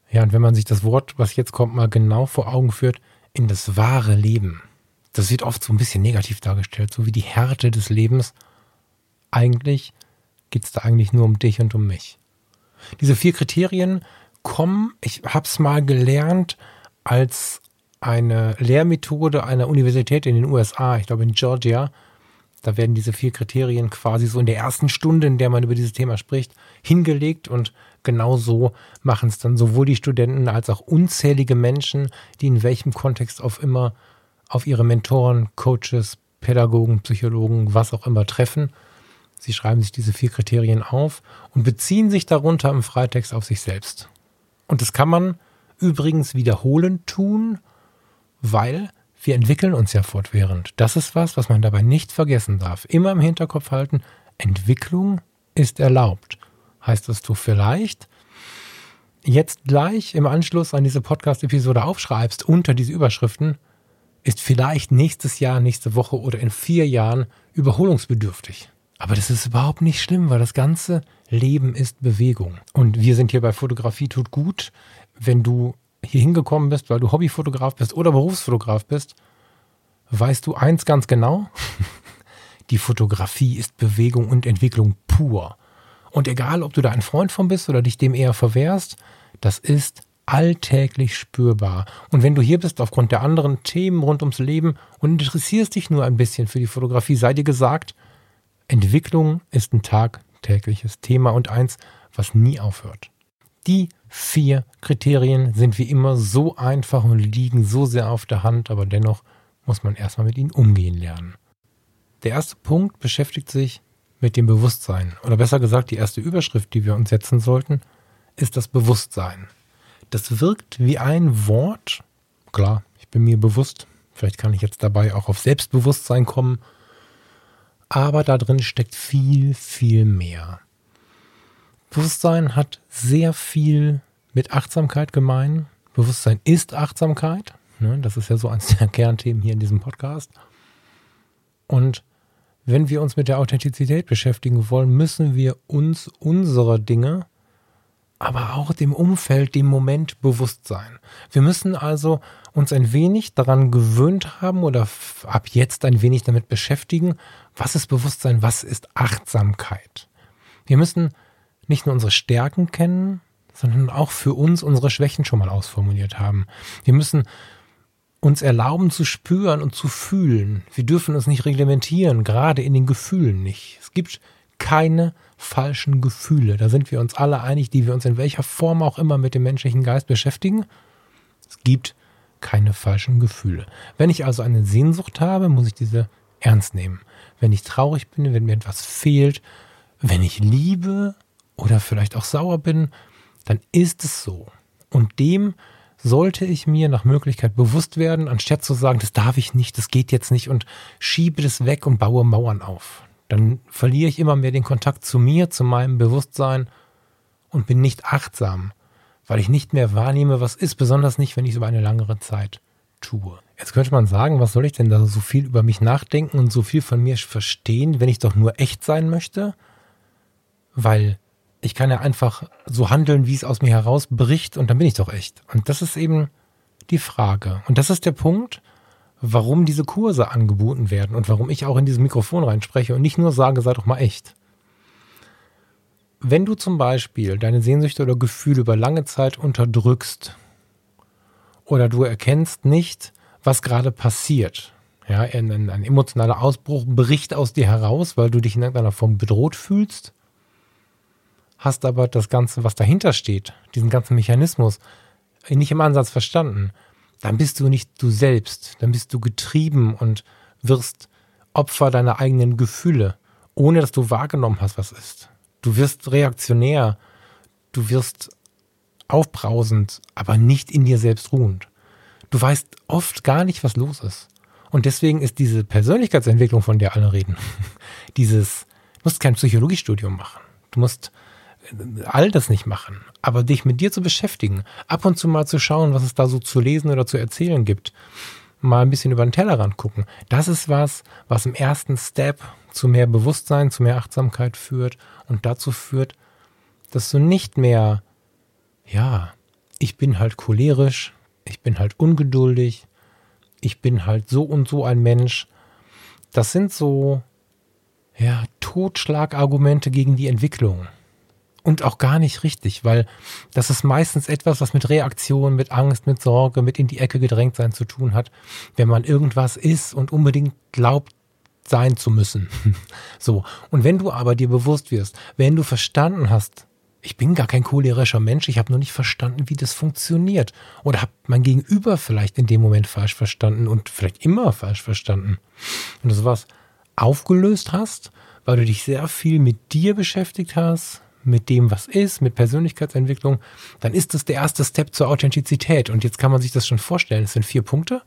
Ja, und wenn man sich das Wort, was jetzt kommt, mal genau vor Augen führt, in das wahre Leben. Das wird oft so ein bisschen negativ dargestellt, so wie die Härte des Lebens. Eigentlich geht es da eigentlich nur um dich und um mich. Diese vier Kriterien kommen, ich habe es mal gelernt, als eine Lehrmethode einer Universität in den USA, ich glaube in Georgia, da werden diese vier Kriterien quasi so in der ersten Stunde, in der man über dieses Thema spricht, hingelegt und genau so machen es dann sowohl die Studenten als auch unzählige Menschen, die in welchem Kontext auch immer auf ihre Mentoren, Coaches, Pädagogen, Psychologen, was auch immer treffen. Sie schreiben sich diese vier Kriterien auf und beziehen sich darunter im Freitext auf sich selbst. Und das kann man übrigens wiederholend tun, weil wir entwickeln uns ja fortwährend. Das ist was, was man dabei nicht vergessen darf. Immer im Hinterkopf halten, Entwicklung ist erlaubt. Heißt, dass du vielleicht jetzt gleich im Anschluss an diese Podcast-Episode aufschreibst unter diese Überschriften, ist vielleicht nächstes Jahr, nächste Woche oder in vier Jahren überholungsbedürftig. Aber das ist überhaupt nicht schlimm, weil das ganze Leben ist Bewegung. Und wir sind hier bei Fotografie tut gut. Wenn du hier hingekommen bist, weil du Hobbyfotograf bist oder Berufsfotograf bist, weißt du eins ganz genau. Die Fotografie ist Bewegung und Entwicklung pur. Und egal, ob du da ein Freund von bist oder dich dem eher verwehrst, das ist alltäglich spürbar. Und wenn du hier bist aufgrund der anderen Themen rund ums Leben und interessierst dich nur ein bisschen für die Fotografie, sei dir gesagt, Entwicklung ist ein tagtägliches Thema und eins, was nie aufhört. Die vier Kriterien sind wie immer so einfach und liegen so sehr auf der Hand, aber dennoch muss man erstmal mit ihnen umgehen lernen. Der erste Punkt beschäftigt sich mit dem Bewusstsein. Oder besser gesagt, die erste Überschrift, die wir uns setzen sollten, ist das Bewusstsein. Das wirkt wie ein Wort. Klar, ich bin mir bewusst. Vielleicht kann ich jetzt dabei auch auf Selbstbewusstsein kommen. Aber da drin steckt viel, viel mehr. Bewusstsein hat sehr viel mit Achtsamkeit gemein. Bewusstsein ist Achtsamkeit. Ne? Das ist ja so eines der Kernthemen hier in diesem Podcast. Und wenn wir uns mit der Authentizität beschäftigen wollen, müssen wir uns unsere Dinge, aber auch dem Umfeld, dem Moment bewusst sein. Wir müssen also uns ein wenig daran gewöhnt haben oder ab jetzt ein wenig damit beschäftigen, was ist Bewusstsein, was ist Achtsamkeit. Wir müssen nicht nur unsere Stärken kennen, sondern auch für uns unsere Schwächen schon mal ausformuliert haben. Wir müssen uns erlauben zu spüren und zu fühlen. Wir dürfen uns nicht reglementieren, gerade in den Gefühlen nicht. Es gibt keine falschen Gefühle. Da sind wir uns alle einig, die wir uns in welcher Form auch immer mit dem menschlichen Geist beschäftigen. Es gibt keine falschen Gefühle. Wenn ich also eine Sehnsucht habe, muss ich diese ernst nehmen. Wenn ich traurig bin, wenn mir etwas fehlt, wenn ich liebe, oder vielleicht auch sauer bin, dann ist es so. Und dem sollte ich mir nach Möglichkeit bewusst werden, anstatt zu sagen, das darf ich nicht, das geht jetzt nicht und schiebe das weg und baue Mauern auf. Dann verliere ich immer mehr den Kontakt zu mir, zu meinem Bewusstsein und bin nicht achtsam, weil ich nicht mehr wahrnehme, was ist, besonders nicht, wenn ich es über eine langere Zeit tue. Jetzt könnte man sagen, was soll ich denn da so viel über mich nachdenken und so viel von mir verstehen, wenn ich doch nur echt sein möchte? Weil ich kann ja einfach so handeln, wie es aus mir herausbricht und dann bin ich doch echt. Und das ist eben die Frage. Und das ist der Punkt, warum diese Kurse angeboten werden und warum ich auch in dieses Mikrofon reinspreche und nicht nur sage, sei doch mal echt. Wenn du zum Beispiel deine Sehnsüchte oder Gefühle über lange Zeit unterdrückst oder du erkennst nicht, was gerade passiert, ja, ein, ein emotionaler Ausbruch bricht aus dir heraus, weil du dich in irgendeiner Form bedroht fühlst, hast aber das Ganze, was dahinter steht, diesen ganzen Mechanismus, nicht im Ansatz verstanden, dann bist du nicht du selbst, dann bist du getrieben und wirst Opfer deiner eigenen Gefühle, ohne dass du wahrgenommen hast, was ist. Du wirst reaktionär, du wirst aufbrausend, aber nicht in dir selbst ruhend. Du weißt oft gar nicht, was los ist. Und deswegen ist diese Persönlichkeitsentwicklung, von der alle reden, dieses, du musst kein Psychologiestudium machen. Du musst all das nicht machen, aber dich mit dir zu beschäftigen, ab und zu mal zu schauen, was es da so zu lesen oder zu erzählen gibt, mal ein bisschen über den Tellerrand gucken, das ist was, was im ersten Step zu mehr Bewusstsein, zu mehr Achtsamkeit führt und dazu führt, dass du nicht mehr, ja, ich bin halt cholerisch, ich bin halt ungeduldig, ich bin halt so und so ein Mensch. Das sind so, ja, Totschlagargumente gegen die Entwicklung. Und auch gar nicht richtig, weil das ist meistens etwas, was mit Reaktion, mit Angst, mit Sorge, mit in die Ecke gedrängt sein zu tun hat, wenn man irgendwas ist und unbedingt glaubt, sein zu müssen. so. Und wenn du aber dir bewusst wirst, wenn du verstanden hast, ich bin gar kein cholerischer Mensch, ich habe nur nicht verstanden, wie das funktioniert. Oder habe mein Gegenüber vielleicht in dem Moment falsch verstanden und vielleicht immer falsch verstanden. Und du sowas aufgelöst hast, weil du dich sehr viel mit dir beschäftigt hast, mit dem, was ist, mit Persönlichkeitsentwicklung, dann ist das der erste Step zur Authentizität. Und jetzt kann man sich das schon vorstellen. Es sind vier Punkte.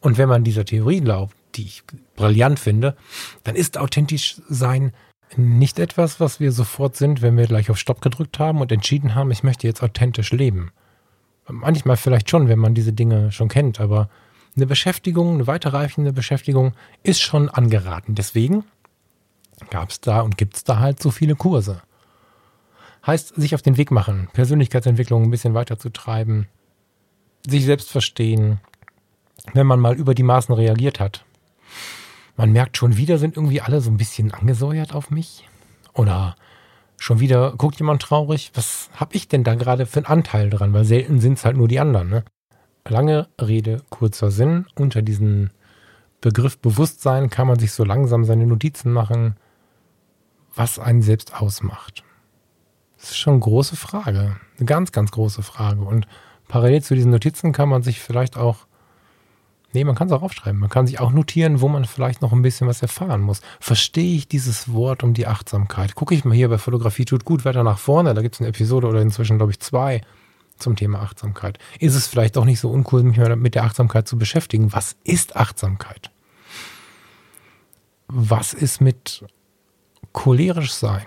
Und wenn man dieser Theorie glaubt, die ich brillant finde, dann ist authentisch sein nicht etwas, was wir sofort sind, wenn wir gleich auf Stopp gedrückt haben und entschieden haben, ich möchte jetzt authentisch leben. Manchmal vielleicht schon, wenn man diese Dinge schon kennt, aber eine Beschäftigung, eine weiterreichende Beschäftigung ist schon angeraten. Deswegen gab es da und gibt es da halt so viele Kurse. Heißt, sich auf den Weg machen, Persönlichkeitsentwicklung ein bisschen weiter zu treiben, sich selbst verstehen, wenn man mal über die Maßen reagiert hat, man merkt schon wieder, sind irgendwie alle so ein bisschen angesäuert auf mich. Oder schon wieder guckt jemand traurig. Was habe ich denn da gerade für einen Anteil dran? Weil selten sind es halt nur die anderen. Ne? Lange Rede, kurzer Sinn. Unter diesem Begriff Bewusstsein kann man sich so langsam seine Notizen machen, was einen selbst ausmacht. Das ist schon eine große Frage. Eine ganz, ganz große Frage. Und parallel zu diesen Notizen kann man sich vielleicht auch Nee, man kann es auch aufschreiben. Man kann sich auch notieren, wo man vielleicht noch ein bisschen was erfahren muss. Verstehe ich dieses Wort um die Achtsamkeit? Gucke ich mal hier bei Fotografie tut gut weiter nach vorne. Da gibt es eine Episode oder inzwischen, glaube ich, zwei zum Thema Achtsamkeit. Ist es vielleicht auch nicht so uncool, mich mit der Achtsamkeit zu beschäftigen? Was ist Achtsamkeit? Was ist mit cholerisch sein?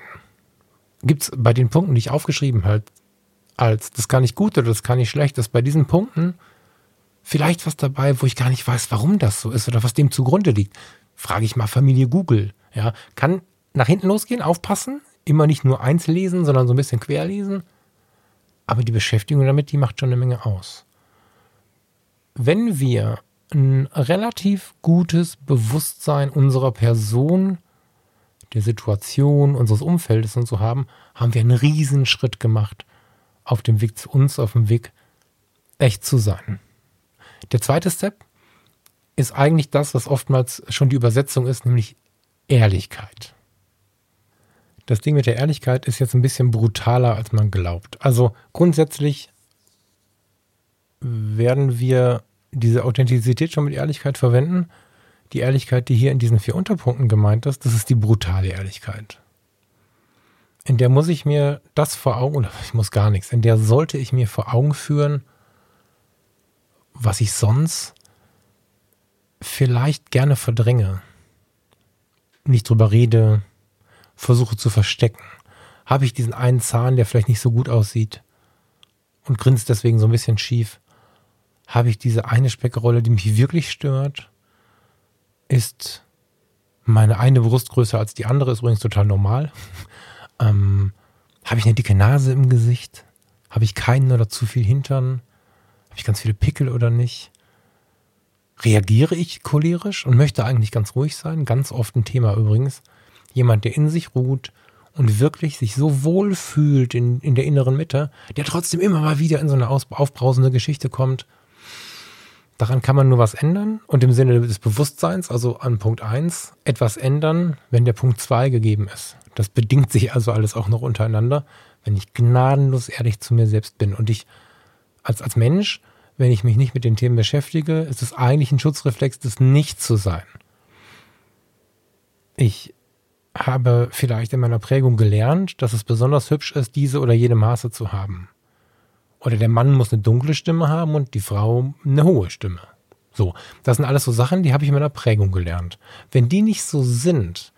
Gibt es bei den Punkten, die ich aufgeschrieben habe, als das kann nicht gut oder das kann nicht schlecht, dass bei diesen Punkten vielleicht was dabei, wo ich gar nicht weiß, warum das so ist oder was dem zugrunde liegt. Frage ich mal Familie Google. Ja, kann nach hinten losgehen, aufpassen, immer nicht nur eins lesen, sondern so ein bisschen querlesen. Aber die Beschäftigung damit, die macht schon eine Menge aus. Wenn wir ein relativ gutes Bewusstsein unserer Person, der Situation, unseres Umfeldes und so haben, haben wir einen riesen Schritt gemacht auf dem Weg zu uns, auf dem Weg echt zu sein. Der zweite Step ist eigentlich das, was oftmals schon die Übersetzung ist, nämlich Ehrlichkeit. Das Ding mit der Ehrlichkeit ist jetzt ein bisschen brutaler, als man glaubt. Also grundsätzlich werden wir diese Authentizität schon mit Ehrlichkeit verwenden. Die Ehrlichkeit, die hier in diesen vier Unterpunkten gemeint ist, das ist die brutale Ehrlichkeit. In der muss ich mir das vor Augen, oder ich muss gar nichts, in der sollte ich mir vor Augen führen, was ich sonst vielleicht gerne verdränge, nicht drüber rede, versuche zu verstecken. Habe ich diesen einen Zahn, der vielleicht nicht so gut aussieht und grinst deswegen so ein bisschen schief? Habe ich diese eine Speckrolle, die mich wirklich stört? Ist meine eine Brust größer als die andere, ist übrigens total normal. ähm, habe ich eine dicke Nase im Gesicht? Habe ich keinen oder zu viel Hintern? Habe ich ganz viele Pickel oder nicht? Reagiere ich cholerisch und möchte eigentlich ganz ruhig sein? Ganz oft ein Thema übrigens. Jemand, der in sich ruht und wirklich sich so wohl fühlt in, in der inneren Mitte, der trotzdem immer mal wieder in so eine aufbrausende Geschichte kommt. Daran kann man nur was ändern und im Sinne des Bewusstseins, also an Punkt 1, etwas ändern, wenn der Punkt 2 gegeben ist. Das bedingt sich also alles auch noch untereinander, wenn ich gnadenlos ehrlich zu mir selbst bin und ich als, als Mensch, wenn ich mich nicht mit den Themen beschäftige, ist es eigentlich ein Schutzreflex, das nicht zu sein. Ich habe vielleicht in meiner Prägung gelernt, dass es besonders hübsch ist, diese oder jene Maße zu haben. Oder der Mann muss eine dunkle Stimme haben und die Frau eine hohe Stimme. So, das sind alles so Sachen, die habe ich in meiner Prägung gelernt. Wenn die nicht so sind,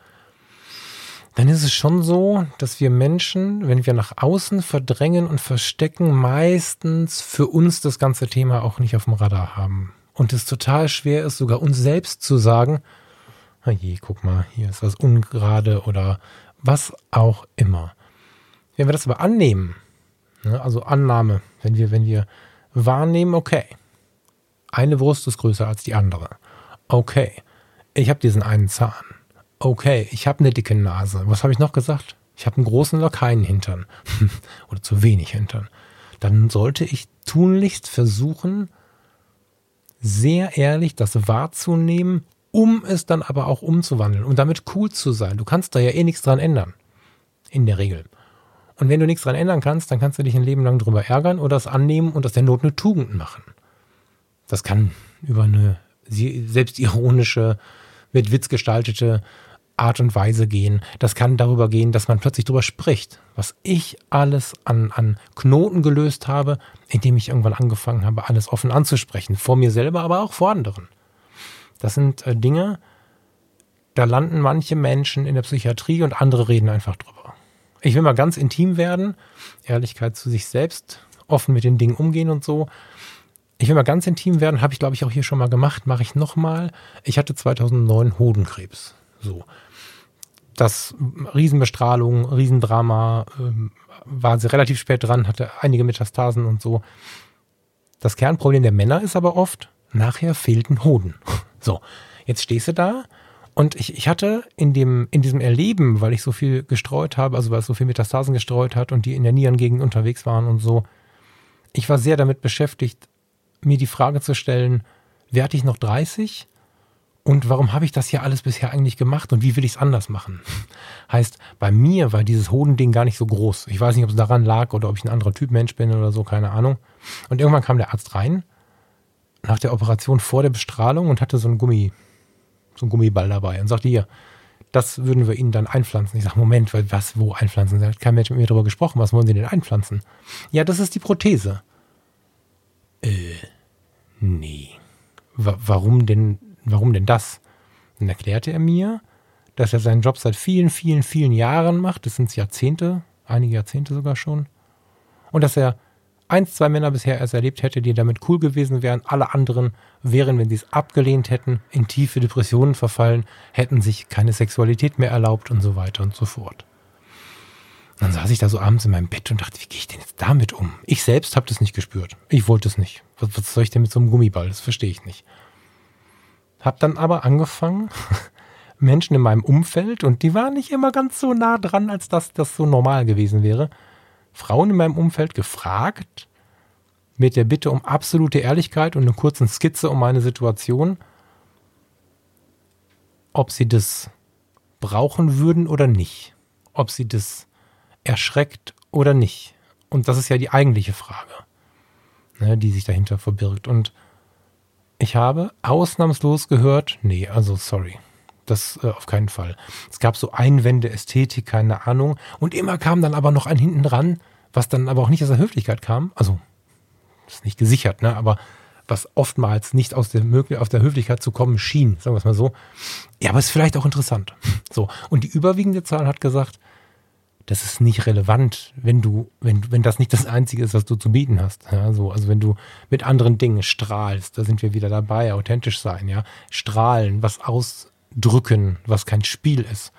dann ist es schon so, dass wir Menschen, wenn wir nach außen verdrängen und verstecken, meistens für uns das ganze Thema auch nicht auf dem Radar haben. Und es total schwer ist, sogar uns selbst zu sagen, oh je, guck mal, hier ist was ungerade oder was auch immer. Wenn wir das aber annehmen, ne, also Annahme, wenn wir, wenn wir wahrnehmen, okay, eine Wurst ist größer als die andere. Okay, ich habe diesen einen Zahn. Okay, ich habe eine dicke Nase. Was habe ich noch gesagt? Ich habe einen großen oder keinen Hintern. oder zu wenig Hintern. Dann sollte ich tunlichst versuchen, sehr ehrlich das wahrzunehmen, um es dann aber auch umzuwandeln und damit cool zu sein. Du kannst da ja eh nichts dran ändern. In der Regel. Und wenn du nichts dran ändern kannst, dann kannst du dich ein Leben lang drüber ärgern oder es annehmen und aus der Not eine Tugend machen. Das kann über eine selbstironische, mit Witz gestaltete Art und Weise gehen. Das kann darüber gehen, dass man plötzlich darüber spricht, was ich alles an, an Knoten gelöst habe, indem ich irgendwann angefangen habe, alles offen anzusprechen. Vor mir selber, aber auch vor anderen. Das sind äh, Dinge, da landen manche Menschen in der Psychiatrie und andere reden einfach drüber. Ich will mal ganz intim werden, Ehrlichkeit zu sich selbst, offen mit den Dingen umgehen und so. Ich will mal ganz intim werden, habe ich glaube ich auch hier schon mal gemacht, mache ich nochmal. Ich hatte 2009 Hodenkrebs. So. Das Riesenbestrahlung, Riesendrama, ähm, war sie relativ spät dran, hatte einige Metastasen und so. Das Kernproblem der Männer ist aber oft, nachher fehlten Hoden. So, jetzt stehst du da und ich, ich hatte in, dem, in diesem Erleben, weil ich so viel gestreut habe, also weil es so viel Metastasen gestreut hat und die in der Nierengegend unterwegs waren und so, ich war sehr damit beschäftigt, mir die Frage zu stellen, werde ich noch 30? Und warum habe ich das hier alles bisher eigentlich gemacht und wie will ich es anders machen? Heißt, bei mir war dieses Hodending gar nicht so groß. Ich weiß nicht, ob es daran lag oder ob ich ein anderer Typ Mensch bin oder so, keine Ahnung. Und irgendwann kam der Arzt rein nach der Operation vor der Bestrahlung und hatte so einen Gummi, so einen Gummiball dabei und sagte, hier, das würden wir Ihnen dann einpflanzen. Ich sage, Moment, was, wo einpflanzen? Da hat kein Mensch mit mir darüber gesprochen. Was wollen Sie denn einpflanzen? Ja, das ist die Prothese. Äh, nee. W warum denn, warum denn das? Dann erklärte er mir, dass er seinen Job seit vielen, vielen, vielen Jahren macht. Das sind Jahrzehnte, einige Jahrzehnte sogar schon. Und dass er eins, zwei Männer bisher erst erlebt hätte, die damit cool gewesen wären. Alle anderen wären, wenn sie es abgelehnt hätten, in tiefe Depressionen verfallen, hätten sich keine Sexualität mehr erlaubt und so weiter und so fort. dann saß ich da so abends in meinem Bett und dachte, wie gehe ich denn jetzt damit um? Ich selbst habe das nicht gespürt. Ich wollte es nicht. Was, was soll ich denn mit so einem Gummiball? Das verstehe ich nicht. Hab dann aber angefangen, Menschen in meinem Umfeld, und die waren nicht immer ganz so nah dran, als dass das so normal gewesen wäre, Frauen in meinem Umfeld gefragt, mit der Bitte um absolute Ehrlichkeit und eine kurze Skizze um meine Situation, ob sie das brauchen würden oder nicht. Ob sie das erschreckt oder nicht. Und das ist ja die eigentliche Frage, ne, die sich dahinter verbirgt. Und ich habe ausnahmslos gehört, nee, also sorry, das äh, auf keinen Fall. Es gab so Einwände, Ästhetik, keine Ahnung. Und immer kam dann aber noch ein hinten dran, was dann aber auch nicht aus der Höflichkeit kam. Also, ist nicht gesichert, ne? Aber was oftmals nicht aus der, aus der Höflichkeit zu kommen schien, sagen wir es mal so. Ja, aber ist vielleicht auch interessant. So. Und die überwiegende Zahl hat gesagt, das ist nicht relevant, wenn du, wenn, wenn das nicht das Einzige ist, was du zu bieten hast. Ja, so, also wenn du mit anderen Dingen strahlst, da sind wir wieder dabei, authentisch sein, ja. Strahlen, was aus, drücken, was kein Spiel ist.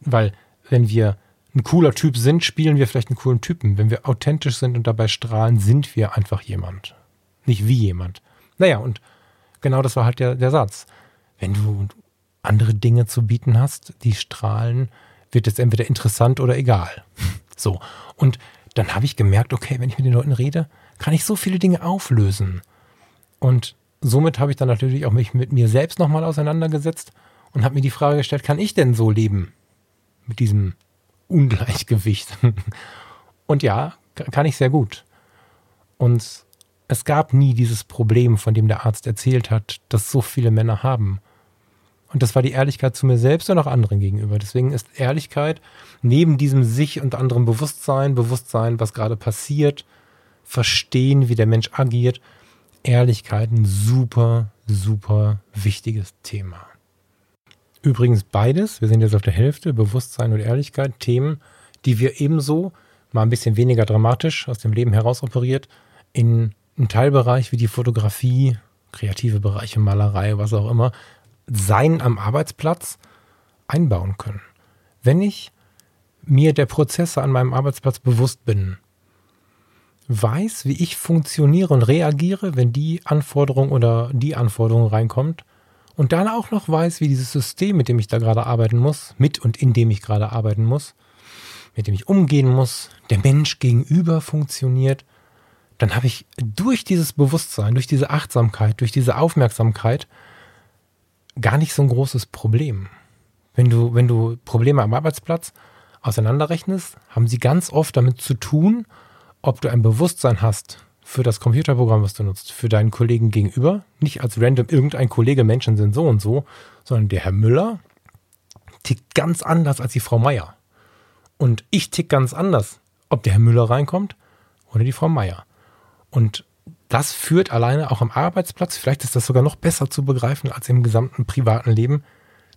Weil wenn wir ein cooler Typ sind, spielen wir vielleicht einen coolen Typen. Wenn wir authentisch sind und dabei strahlen, sind wir einfach jemand. Nicht wie jemand. Naja, und genau das war halt der, der Satz. Wenn du andere Dinge zu bieten hast, die strahlen, wird es entweder interessant oder egal. So. Und dann habe ich gemerkt, okay, wenn ich mit den Leuten rede, kann ich so viele Dinge auflösen. Und somit habe ich dann natürlich auch mich mit mir selbst nochmal auseinandergesetzt und habe mir die Frage gestellt, kann ich denn so leben? Mit diesem Ungleichgewicht. Und ja, kann ich sehr gut. Und es gab nie dieses Problem, von dem der Arzt erzählt hat, dass so viele Männer haben. Und das war die Ehrlichkeit zu mir selbst und auch anderen gegenüber. Deswegen ist Ehrlichkeit neben diesem sich und anderem Bewusstsein, Bewusstsein, was gerade passiert, verstehen, wie der Mensch agiert, Ehrlichkeit ein super, super wichtiges Thema. Übrigens beides, wir sind jetzt auf der Hälfte, Bewusstsein und Ehrlichkeit, Themen, die wir ebenso, mal ein bisschen weniger dramatisch aus dem Leben heraus operiert, in einem Teilbereich wie die Fotografie, kreative Bereiche, Malerei, was auch immer, Sein am Arbeitsplatz einbauen können. Wenn ich mir der Prozesse an meinem Arbeitsplatz bewusst bin, weiß, wie ich funktioniere und reagiere, wenn die Anforderung oder die Anforderung reinkommt und dann auch noch weiß, wie dieses System, mit dem ich da gerade arbeiten muss, mit und in dem ich gerade arbeiten muss, mit dem ich umgehen muss, der Mensch gegenüber funktioniert, dann habe ich durch dieses Bewusstsein, durch diese Achtsamkeit, durch diese Aufmerksamkeit gar nicht so ein großes Problem. Wenn du, wenn du Probleme am Arbeitsplatz auseinanderrechnest, haben sie ganz oft damit zu tun, ob du ein Bewusstsein hast für das Computerprogramm, was du nutzt, für deinen Kollegen gegenüber, nicht als random irgendein Kollege, Menschen sind so und so, sondern der Herr Müller tickt ganz anders als die Frau Meier. Und ich tick ganz anders, ob der Herr Müller reinkommt oder die Frau Meier. Und das führt alleine auch am Arbeitsplatz, vielleicht ist das sogar noch besser zu begreifen als im gesamten privaten Leben,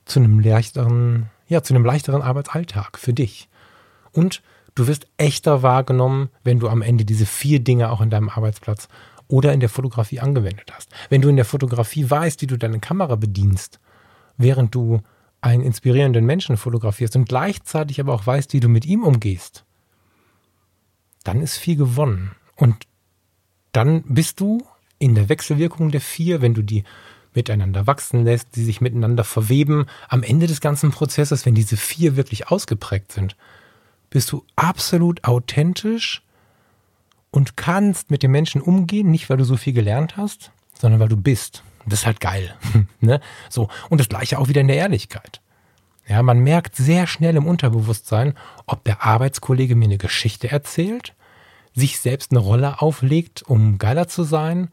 zu einem leichteren, ja, zu einem leichteren Arbeitsalltag für dich. Und du wirst echter wahrgenommen, wenn du am Ende diese vier Dinge auch in deinem Arbeitsplatz oder in der Fotografie angewendet hast. Wenn du in der Fotografie weißt, wie du deine Kamera bedienst, während du einen inspirierenden Menschen fotografierst und gleichzeitig aber auch weißt, wie du mit ihm umgehst, dann ist viel gewonnen. Und dann bist du in der Wechselwirkung der vier, wenn du die miteinander wachsen lässt, die sich miteinander verweben, am Ende des ganzen Prozesses, wenn diese vier wirklich ausgeprägt sind, bist du absolut authentisch und kannst mit den Menschen umgehen, nicht weil du so viel gelernt hast, sondern weil du bist. Das ist halt geil. ne? So. Und das gleiche auch wieder in der Ehrlichkeit. Ja, man merkt sehr schnell im Unterbewusstsein, ob der Arbeitskollege mir eine Geschichte erzählt, sich selbst eine Rolle auflegt, um geiler zu sein,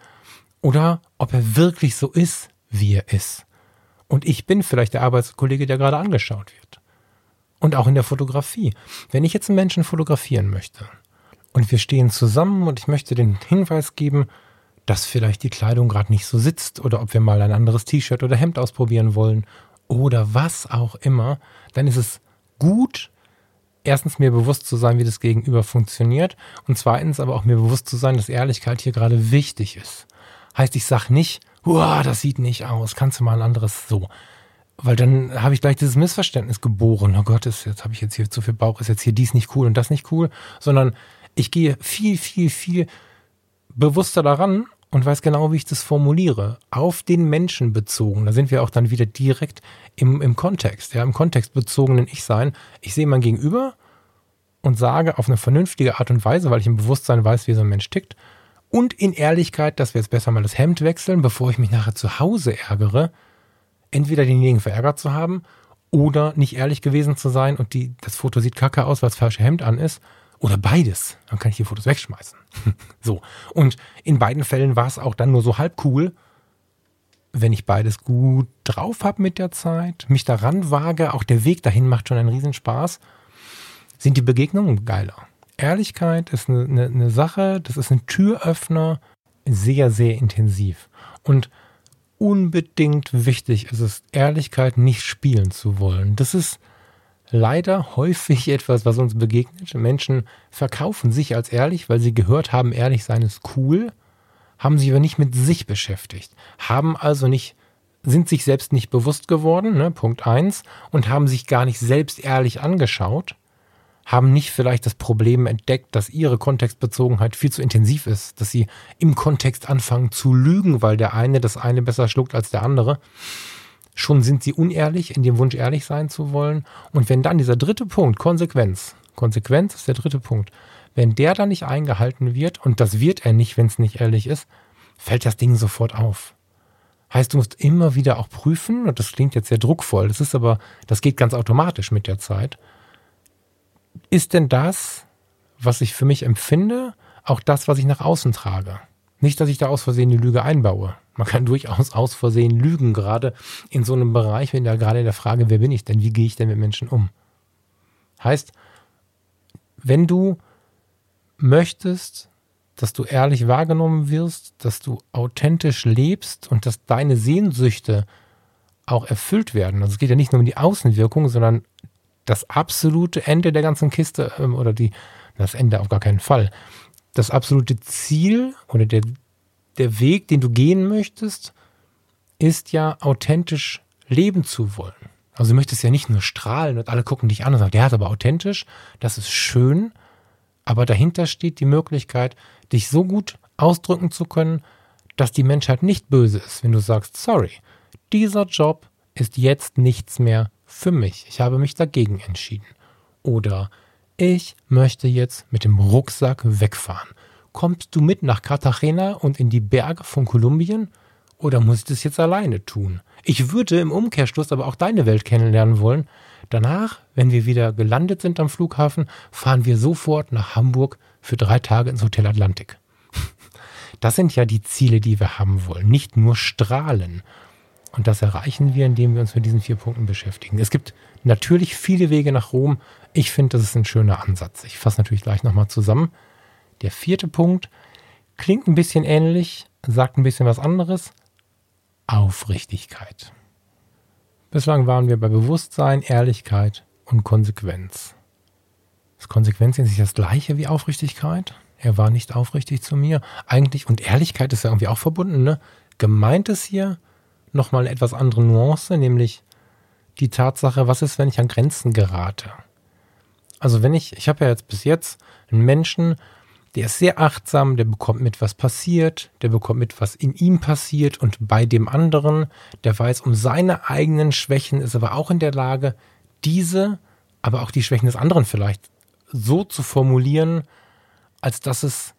oder ob er wirklich so ist, wie er ist. Und ich bin vielleicht der Arbeitskollege, der gerade angeschaut wird. Und auch in der Fotografie. Wenn ich jetzt einen Menschen fotografieren möchte und wir stehen zusammen und ich möchte den Hinweis geben, dass vielleicht die Kleidung gerade nicht so sitzt oder ob wir mal ein anderes T-Shirt oder Hemd ausprobieren wollen oder was auch immer, dann ist es gut, erstens mir bewusst zu sein, wie das Gegenüber funktioniert und zweitens aber auch mir bewusst zu sein, dass Ehrlichkeit hier gerade wichtig ist. Heißt, ich sag nicht, das sieht nicht aus, kannst du mal ein anderes so. Weil dann habe ich gleich dieses Missverständnis geboren. Oh Gott, ist, jetzt habe ich jetzt hier zu viel Bauch, ist jetzt hier dies nicht cool und das nicht cool, sondern ich gehe viel, viel, viel bewusster daran und weiß genau, wie ich das formuliere. Auf den Menschen bezogen. Da sind wir auch dann wieder direkt im, im Kontext, ja, im kontextbezogenen Ich-Sein. Ich sehe mein Gegenüber und sage auf eine vernünftige Art und Weise, weil ich im Bewusstsein weiß, wie so ein Mensch tickt. Und in Ehrlichkeit, dass wir jetzt besser mal das Hemd wechseln, bevor ich mich nachher zu Hause ärgere. Entweder denjenigen verärgert zu haben oder nicht ehrlich gewesen zu sein und die, das Foto sieht kacke aus, weil das falsche Hemd an ist. Oder beides. Dann kann ich die Fotos wegschmeißen. so. Und in beiden Fällen war es auch dann nur so halb cool, wenn ich beides gut drauf habe mit der Zeit, mich daran wage, auch der Weg dahin macht schon einen Riesenspaß, sind die Begegnungen geiler. Ehrlichkeit ist eine, eine, eine Sache, das ist ein Türöffner, sehr, sehr intensiv. Und unbedingt wichtig ist es, Ehrlichkeit nicht spielen zu wollen. Das ist leider häufig etwas, was uns begegnet. Menschen verkaufen sich als ehrlich, weil sie gehört haben, ehrlich sein ist cool, haben sich aber nicht mit sich beschäftigt, haben also nicht, sind sich selbst nicht bewusst geworden, ne, Punkt eins, und haben sich gar nicht selbst ehrlich angeschaut, haben nicht vielleicht das Problem entdeckt, dass ihre Kontextbezogenheit viel zu intensiv ist, dass sie im Kontext anfangen zu lügen, weil der eine das eine besser schluckt als der andere schon sind sie unehrlich in dem Wunsch, ehrlich sein zu wollen. Und wenn dann dieser dritte Punkt, Konsequenz, Konsequenz ist der dritte Punkt, wenn der dann nicht eingehalten wird, und das wird er nicht, wenn es nicht ehrlich ist, fällt das Ding sofort auf. Heißt, du musst immer wieder auch prüfen, und das klingt jetzt sehr druckvoll, das ist aber, das geht ganz automatisch mit der Zeit. Ist denn das, was ich für mich empfinde, auch das, was ich nach außen trage? Nicht, dass ich da aus Versehen die Lüge einbaue. Man kann durchaus aus Versehen lügen, gerade in so einem Bereich, wenn da gerade in der Frage, wer bin ich denn, wie gehe ich denn mit Menschen um? Heißt, wenn du möchtest, dass du ehrlich wahrgenommen wirst, dass du authentisch lebst und dass deine Sehnsüchte auch erfüllt werden. Also es geht ja nicht nur um die Außenwirkung, sondern das absolute Ende der ganzen Kiste ähm, oder die, das Ende auf gar keinen Fall das absolute Ziel oder der, der Weg, den du gehen möchtest, ist ja authentisch leben zu wollen. Also du möchtest ja nicht nur strahlen und alle gucken dich an und sagen, der ist aber authentisch, das ist schön, aber dahinter steht die Möglichkeit, dich so gut ausdrücken zu können, dass die Menschheit nicht böse ist, wenn du sagst, sorry, dieser Job ist jetzt nichts mehr für mich. Ich habe mich dagegen entschieden. Oder ich möchte jetzt mit dem Rucksack wegfahren. Kommst du mit nach Cartagena und in die Berge von Kolumbien? Oder muss ich das jetzt alleine tun? Ich würde im Umkehrschluss aber auch deine Welt kennenlernen wollen. Danach, wenn wir wieder gelandet sind am Flughafen, fahren wir sofort nach Hamburg für drei Tage ins Hotel Atlantik. Das sind ja die Ziele, die wir haben wollen. Nicht nur strahlen. Und das erreichen wir, indem wir uns mit diesen vier Punkten beschäftigen. Es gibt natürlich viele Wege nach Rom. Ich finde, das ist ein schöner Ansatz. Ich fasse natürlich gleich nochmal zusammen. Der vierte Punkt klingt ein bisschen ähnlich, sagt ein bisschen was anderes. Aufrichtigkeit. Bislang waren wir bei Bewusstsein, Ehrlichkeit und Konsequenz. Ist Konsequenz nicht das gleiche wie Aufrichtigkeit? Er war nicht aufrichtig zu mir. Eigentlich, und Ehrlichkeit ist ja irgendwie auch verbunden, ne? Gemeint ist hier nochmal eine etwas andere Nuance, nämlich die Tatsache, was ist, wenn ich an Grenzen gerate? Also wenn ich, ich habe ja jetzt bis jetzt einen Menschen, der ist sehr achtsam, der bekommt mit, was passiert, der bekommt mit, was in ihm passiert und bei dem anderen, der weiß um seine eigenen Schwächen, ist aber auch in der Lage, diese, aber auch die Schwächen des anderen vielleicht so zu formulieren, als dass es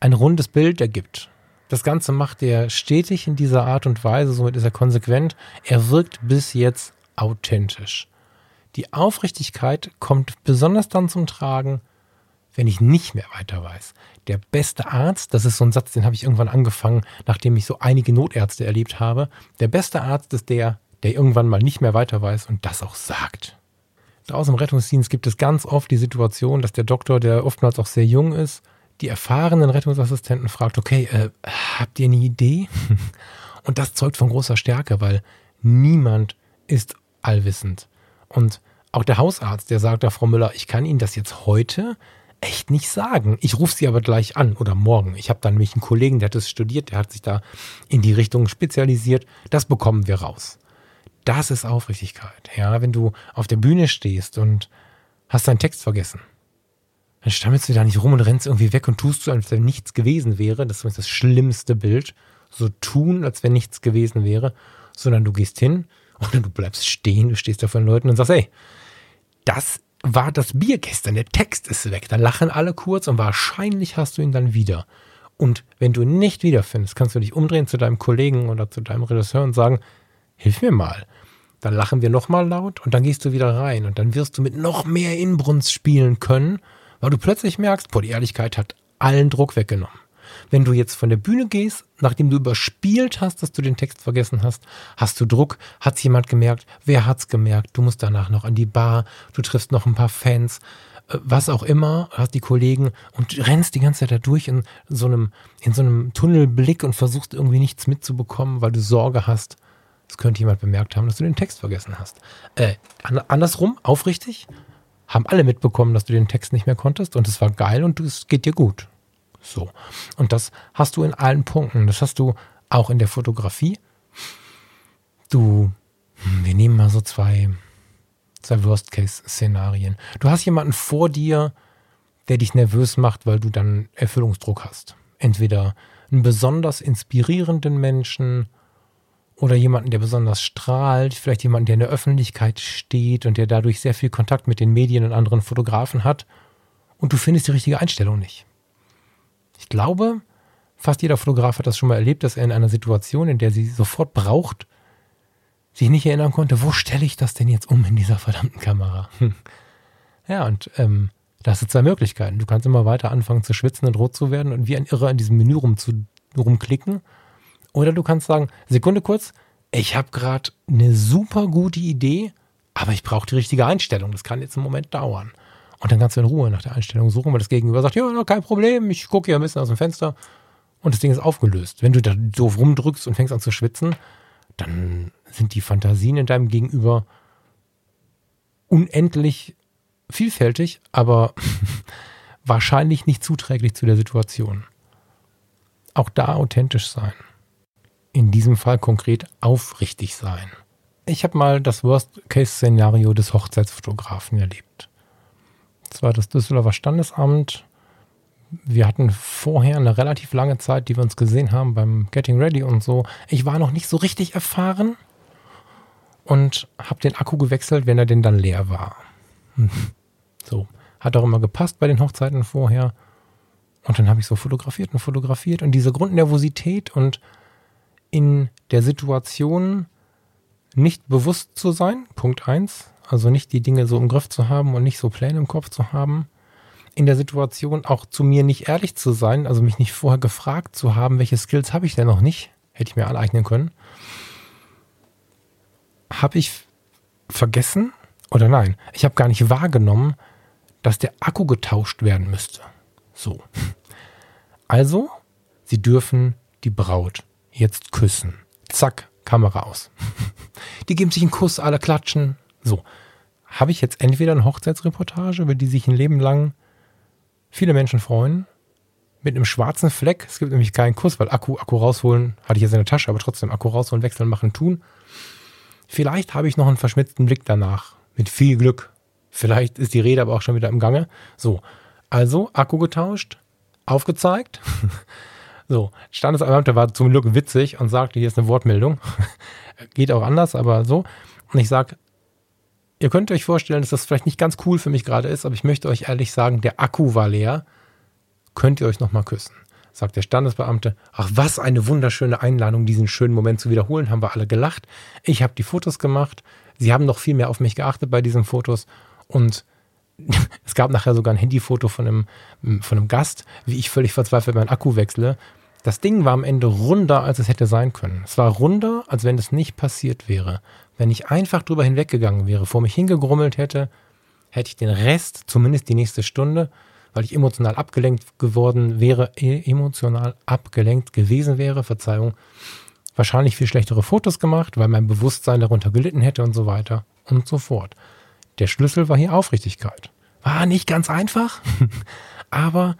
ein rundes Bild ergibt. Das Ganze macht er stetig in dieser Art und Weise, somit ist er konsequent. Er wirkt bis jetzt authentisch. Die Aufrichtigkeit kommt besonders dann zum Tragen, wenn ich nicht mehr weiter weiß. Der beste Arzt, das ist so ein Satz, den habe ich irgendwann angefangen, nachdem ich so einige Notärzte erlebt habe. Der beste Arzt ist der, der irgendwann mal nicht mehr weiter weiß und das auch sagt. Draußen im Rettungsdienst gibt es ganz oft die Situation, dass der Doktor, der oftmals auch sehr jung ist, die erfahrenen Rettungsassistenten fragt, okay, äh, habt ihr eine Idee? Und das zeugt von großer Stärke, weil niemand ist allwissend. Und auch der Hausarzt, der sagt da, Frau Müller, ich kann Ihnen das jetzt heute echt nicht sagen. Ich rufe Sie aber gleich an oder morgen. Ich habe dann nämlich einen Kollegen, der hat es studiert, der hat sich da in die Richtung spezialisiert. Das bekommen wir raus. Das ist Aufrichtigkeit. Ja, wenn du auf der Bühne stehst und hast deinen Text vergessen dann stammelst du da nicht rum und rennst irgendwie weg und tust so, als wenn nichts gewesen wäre. Das ist das schlimmste Bild. So tun, als wenn nichts gewesen wäre. Sondern du gehst hin oder du bleibst stehen, du stehst da vor den Leuten und sagst, ey, das war das Bier gestern, der Text ist weg. Dann lachen alle kurz und wahrscheinlich hast du ihn dann wieder. Und wenn du ihn nicht wiederfindest, kannst du dich umdrehen zu deinem Kollegen oder zu deinem Regisseur und sagen, hilf mir mal. Dann lachen wir nochmal laut und dann gehst du wieder rein und dann wirst du mit noch mehr Inbrunst spielen können weil du plötzlich merkst, boah, die Ehrlichkeit hat allen Druck weggenommen. Wenn du jetzt von der Bühne gehst, nachdem du überspielt hast, dass du den Text vergessen hast, hast du Druck, hat's jemand gemerkt, wer hat's gemerkt, du musst danach noch an die Bar, du triffst noch ein paar Fans, äh, was auch immer, hast die Kollegen und rennst die ganze Zeit da durch in so einem, in so einem Tunnelblick und versuchst irgendwie nichts mitzubekommen, weil du Sorge hast, es könnte jemand bemerkt haben, dass du den Text vergessen hast. Äh, andersrum, aufrichtig, haben alle mitbekommen, dass du den Text nicht mehr konntest und es war geil und es geht dir gut. So. Und das hast du in allen Punkten. Das hast du auch in der Fotografie. Du, hm, wir nehmen mal so zwei, zwei Worst-Case-Szenarien. Du hast jemanden vor dir, der dich nervös macht, weil du dann Erfüllungsdruck hast. Entweder einen besonders inspirierenden Menschen oder jemanden, der besonders strahlt, vielleicht jemanden, der in der Öffentlichkeit steht und der dadurch sehr viel Kontakt mit den Medien und anderen Fotografen hat und du findest die richtige Einstellung nicht. Ich glaube, fast jeder Fotograf hat das schon mal erlebt, dass er in einer Situation, in der sie sofort braucht, sich nicht erinnern konnte, wo stelle ich das denn jetzt um in dieser verdammten Kamera? ja, und ähm, da hast du zwei Möglichkeiten. Du kannst immer weiter anfangen zu schwitzen und rot zu werden und wie ein Irrer in diesem Menü rum zu, rumklicken oder du kannst sagen, Sekunde kurz, ich habe gerade eine super gute Idee, aber ich brauche die richtige Einstellung. Das kann jetzt einen Moment dauern. Und dann kannst du in Ruhe nach der Einstellung suchen, weil das Gegenüber sagt, ja, kein Problem, ich gucke hier ein bisschen aus dem Fenster und das Ding ist aufgelöst. Wenn du da doof rumdrückst und fängst an zu schwitzen, dann sind die Fantasien in deinem Gegenüber unendlich vielfältig, aber wahrscheinlich nicht zuträglich zu der Situation. Auch da authentisch sein in diesem Fall konkret aufrichtig sein. ich habe mal das Worst-Case-Szenario des Hochzeitsfotografen erlebt. Das war das Düsseldorfer Standesamt. Wir hatten vorher eine relativ lange Zeit, die wir uns gesehen haben beim Getting Ready und so. Ich war noch nicht so richtig erfahren und habe den Akku gewechselt, wenn er denn dann leer war. So, hat auch immer gepasst bei den Hochzeiten vorher. Und dann habe ich so fotografiert und fotografiert und diese Grundnervosität und in der Situation nicht bewusst zu sein, Punkt eins, also nicht die Dinge so im Griff zu haben und nicht so Pläne im Kopf zu haben. In der Situation auch zu mir nicht ehrlich zu sein, also mich nicht vorher gefragt zu haben, welche Skills habe ich denn noch nicht, hätte ich mir aneignen können. Habe ich vergessen oder nein, ich habe gar nicht wahrgenommen, dass der Akku getauscht werden müsste. So. Also, sie dürfen die Braut jetzt küssen. Zack, Kamera aus. Die geben sich einen Kuss, alle klatschen. So. Habe ich jetzt entweder eine Hochzeitsreportage, über die sich ein Leben lang viele Menschen freuen, mit einem schwarzen Fleck. Es gibt nämlich keinen Kuss, weil Akku, Akku rausholen, hatte ich jetzt in der Tasche, aber trotzdem Akku rausholen, wechseln, machen, tun. Vielleicht habe ich noch einen verschmitzten Blick danach. Mit viel Glück. Vielleicht ist die Rede aber auch schon wieder im Gange. So. Also, Akku getauscht, aufgezeigt. So, Standesbeamter war zum Glück witzig und sagte, hier ist eine Wortmeldung. Geht auch anders, aber so. Und ich sage, ihr könnt euch vorstellen, dass das vielleicht nicht ganz cool für mich gerade ist, aber ich möchte euch ehrlich sagen, der Akku war leer. Könnt ihr euch nochmal küssen? Sagt der Standesbeamte, ach was eine wunderschöne Einladung, diesen schönen Moment zu wiederholen, haben wir alle gelacht. Ich habe die Fotos gemacht. Sie haben noch viel mehr auf mich geachtet bei diesen Fotos und es gab nachher sogar ein Handyfoto von einem, von einem Gast, wie ich völlig verzweifelt meinen Akku wechsle. Das Ding war am Ende runder, als es hätte sein können. Es war runder, als wenn es nicht passiert wäre. Wenn ich einfach drüber hinweggegangen wäre, vor mich hingegrummelt hätte, hätte ich den Rest, zumindest die nächste Stunde, weil ich emotional abgelenkt geworden wäre, e, emotional abgelenkt gewesen wäre, Verzeihung, wahrscheinlich viel schlechtere Fotos gemacht, weil mein Bewusstsein darunter gelitten hätte und so weiter und so fort. Der Schlüssel war hier Aufrichtigkeit. War nicht ganz einfach, aber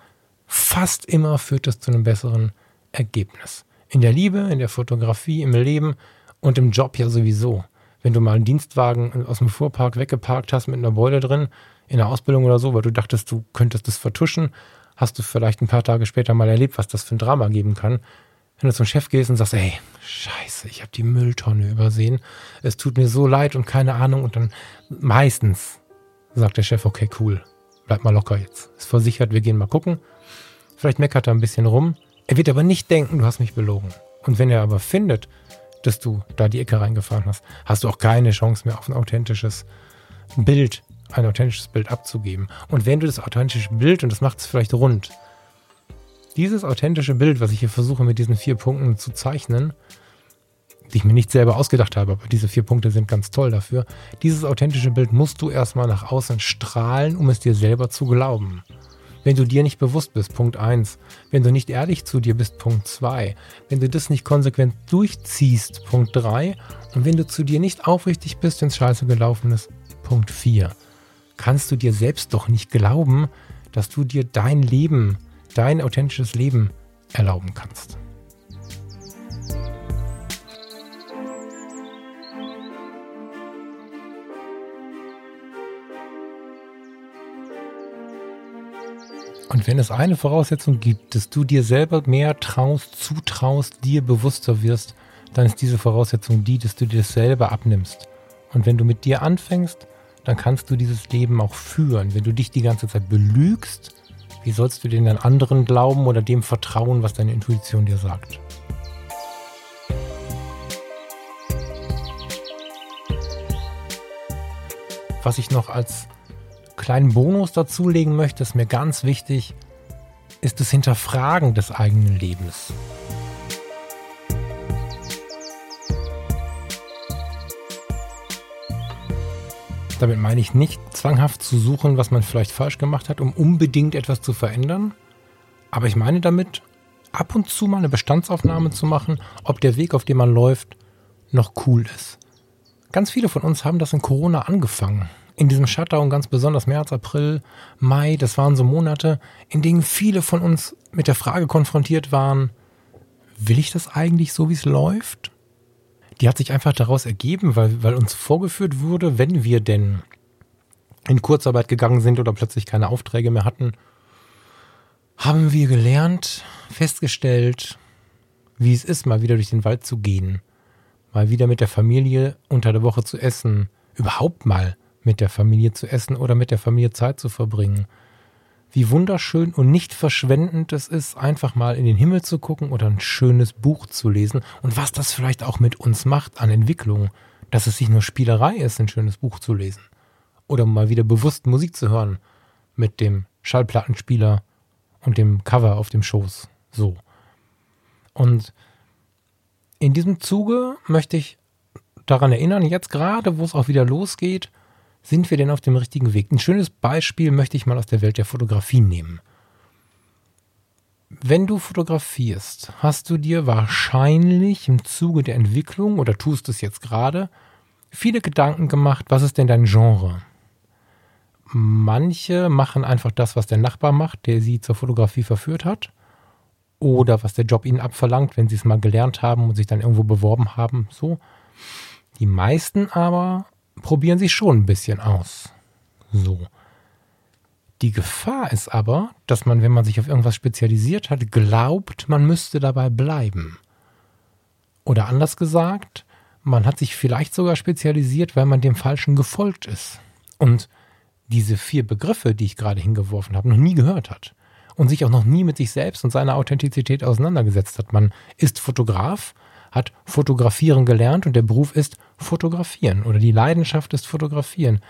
fast immer führt es zu einem besseren Ergebnis. In der Liebe, in der Fotografie, im Leben und im Job ja sowieso. Wenn du mal einen Dienstwagen aus dem Fuhrpark weggeparkt hast mit einer Beule drin, in der Ausbildung oder so, weil du dachtest, du könntest das vertuschen, hast du vielleicht ein paar Tage später mal erlebt, was das für ein Drama geben kann. Wenn du zum Chef gehst und sagst, ey, scheiße, ich habe die Mülltonne übersehen, es tut mir so leid und keine Ahnung und dann meistens sagt der Chef, okay, cool, bleib mal locker jetzt. Ist versichert, wir gehen mal gucken. Vielleicht meckert er ein bisschen rum, er wird aber nicht denken, du hast mich belogen. Und wenn er aber findet, dass du da die Ecke reingefahren hast, hast du auch keine Chance mehr auf ein authentisches Bild, ein authentisches Bild abzugeben. Und wenn du das authentische Bild, und das macht es vielleicht rund, dieses authentische Bild, was ich hier versuche mit diesen vier Punkten zu zeichnen, die ich mir nicht selber ausgedacht habe, aber diese vier Punkte sind ganz toll dafür. Dieses authentische Bild musst du erstmal nach außen strahlen, um es dir selber zu glauben. Wenn du dir nicht bewusst bist, Punkt 1. Wenn du nicht ehrlich zu dir bist, Punkt 2. Wenn du das nicht konsequent durchziehst, Punkt 3. Und wenn du zu dir nicht aufrichtig bist, wenn es scheiße gelaufen ist, Punkt 4. Kannst du dir selbst doch nicht glauben, dass du dir dein Leben, dein authentisches Leben erlauben kannst. Und wenn es eine Voraussetzung gibt, dass du dir selber mehr traust, zutraust, dir bewusster wirst, dann ist diese Voraussetzung die, dass du dir das selber abnimmst. Und wenn du mit dir anfängst, dann kannst du dieses Leben auch führen. Wenn du dich die ganze Zeit belügst, wie sollst du den anderen glauben oder dem vertrauen, was deine Intuition dir sagt? Was ich noch als kleinen Bonus dazulegen möchte, ist mir ganz wichtig, ist das Hinterfragen des eigenen Lebens. Damit meine ich nicht zwanghaft zu suchen, was man vielleicht falsch gemacht hat, um unbedingt etwas zu verändern. Aber ich meine damit, ab und zu mal eine Bestandsaufnahme zu machen, ob der Weg, auf dem man läuft, noch cool ist. Ganz viele von uns haben das in Corona angefangen in diesem Shutdown ganz besonders März, April, Mai, das waren so Monate, in denen viele von uns mit der Frage konfrontiert waren, will ich das eigentlich so, wie es läuft? die hat sich einfach daraus ergeben, weil, weil uns vorgeführt wurde, wenn wir denn in Kurzarbeit gegangen sind oder plötzlich keine Aufträge mehr hatten, haben wir gelernt, festgestellt, wie es ist, mal wieder durch den Wald zu gehen, mal wieder mit der Familie unter der Woche zu essen, überhaupt mal mit der Familie zu essen oder mit der Familie Zeit zu verbringen. Wie wunderschön und nicht verschwendend es ist, einfach mal in den Himmel zu gucken oder ein schönes Buch zu lesen und was das vielleicht auch mit uns macht an Entwicklung, dass es nicht nur Spielerei ist, ein schönes Buch zu lesen oder mal wieder bewusst Musik zu hören mit dem Schallplattenspieler und dem Cover auf dem Schoß. So. Und in diesem Zuge möchte ich daran erinnern, jetzt gerade, wo es auch wieder losgeht, sind wir denn auf dem richtigen Weg? Ein schönes Beispiel möchte ich mal aus der Welt der Fotografie nehmen. Wenn du fotografierst, hast du dir wahrscheinlich im Zuge der Entwicklung oder tust es jetzt gerade viele Gedanken gemacht, was ist denn dein Genre? Manche machen einfach das, was der Nachbar macht, der sie zur Fotografie verführt hat. Oder was der Job ihnen abverlangt, wenn sie es mal gelernt haben und sich dann irgendwo beworben haben. So. Die meisten aber probieren sich schon ein bisschen aus. So. Die Gefahr ist aber, dass man, wenn man sich auf irgendwas spezialisiert hat, glaubt, man müsste dabei bleiben. Oder anders gesagt, man hat sich vielleicht sogar spezialisiert, weil man dem Falschen gefolgt ist. Und diese vier Begriffe, die ich gerade hingeworfen habe, noch nie gehört hat. Und sich auch noch nie mit sich selbst und seiner Authentizität auseinandergesetzt hat. Man ist Fotograf, hat Fotografieren gelernt und der Beruf ist Fotografieren oder die Leidenschaft ist Fotografieren.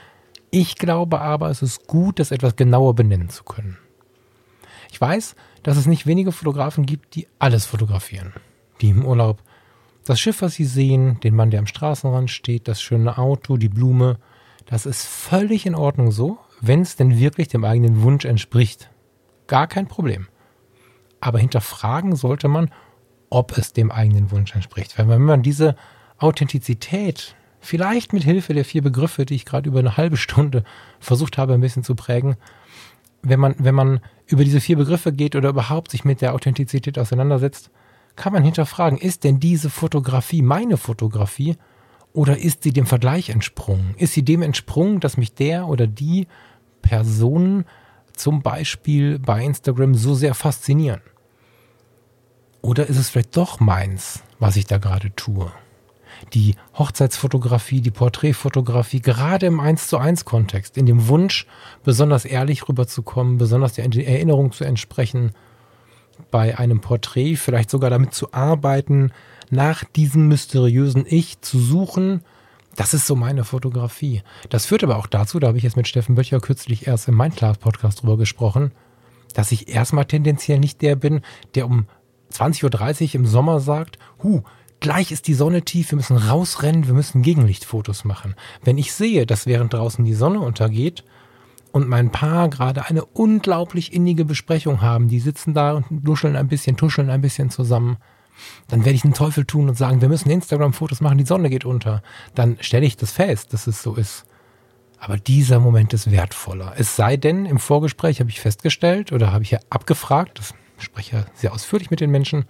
Ich glaube aber, es ist gut, das etwas genauer benennen zu können. Ich weiß, dass es nicht wenige Fotografen gibt, die alles fotografieren. Die im Urlaub das Schiff, was sie sehen, den Mann, der am Straßenrand steht, das schöne Auto, die Blume, das ist völlig in Ordnung so, wenn es denn wirklich dem eigenen Wunsch entspricht. Gar kein Problem. Aber hinterfragen sollte man, ob es dem eigenen Wunsch entspricht. Weil wenn man diese Authentizität vielleicht mit Hilfe der vier Begriffe, die ich gerade über eine halbe Stunde versucht habe, ein bisschen zu prägen, wenn man, wenn man über diese vier Begriffe geht oder überhaupt sich mit der Authentizität auseinandersetzt, kann man hinterfragen, ist denn diese Fotografie meine Fotografie oder ist sie dem Vergleich entsprungen? Ist sie dem entsprungen, dass mich der oder die Personen zum Beispiel bei Instagram so sehr faszinieren? Oder ist es vielleicht doch meins, was ich da gerade tue? Die Hochzeitsfotografie, die Porträtfotografie, gerade im 1 zu 1 Kontext, in dem Wunsch, besonders ehrlich rüberzukommen, besonders der Erinnerung zu entsprechen, bei einem Porträt vielleicht sogar damit zu arbeiten, nach diesem mysteriösen Ich zu suchen, das ist so meine Fotografie. Das führt aber auch dazu, da habe ich jetzt mit Steffen Böttcher kürzlich erst im Mindclass-Podcast drüber gesprochen, dass ich erstmal tendenziell nicht der bin, der um 20.30 Uhr im Sommer sagt, hu, gleich ist die Sonne tief, wir müssen rausrennen, wir müssen Gegenlichtfotos machen. Wenn ich sehe, dass während draußen die Sonne untergeht und mein Paar gerade eine unglaublich innige Besprechung haben, die sitzen da und duscheln ein bisschen, tuscheln ein bisschen zusammen, dann werde ich den Teufel tun und sagen, wir müssen Instagram-Fotos machen, die Sonne geht unter. Dann stelle ich das fest, dass es so ist. Aber dieser Moment ist wertvoller. Es sei denn, im Vorgespräch habe ich festgestellt oder habe ich ja abgefragt, das spreche sehr ausführlich mit den Menschen,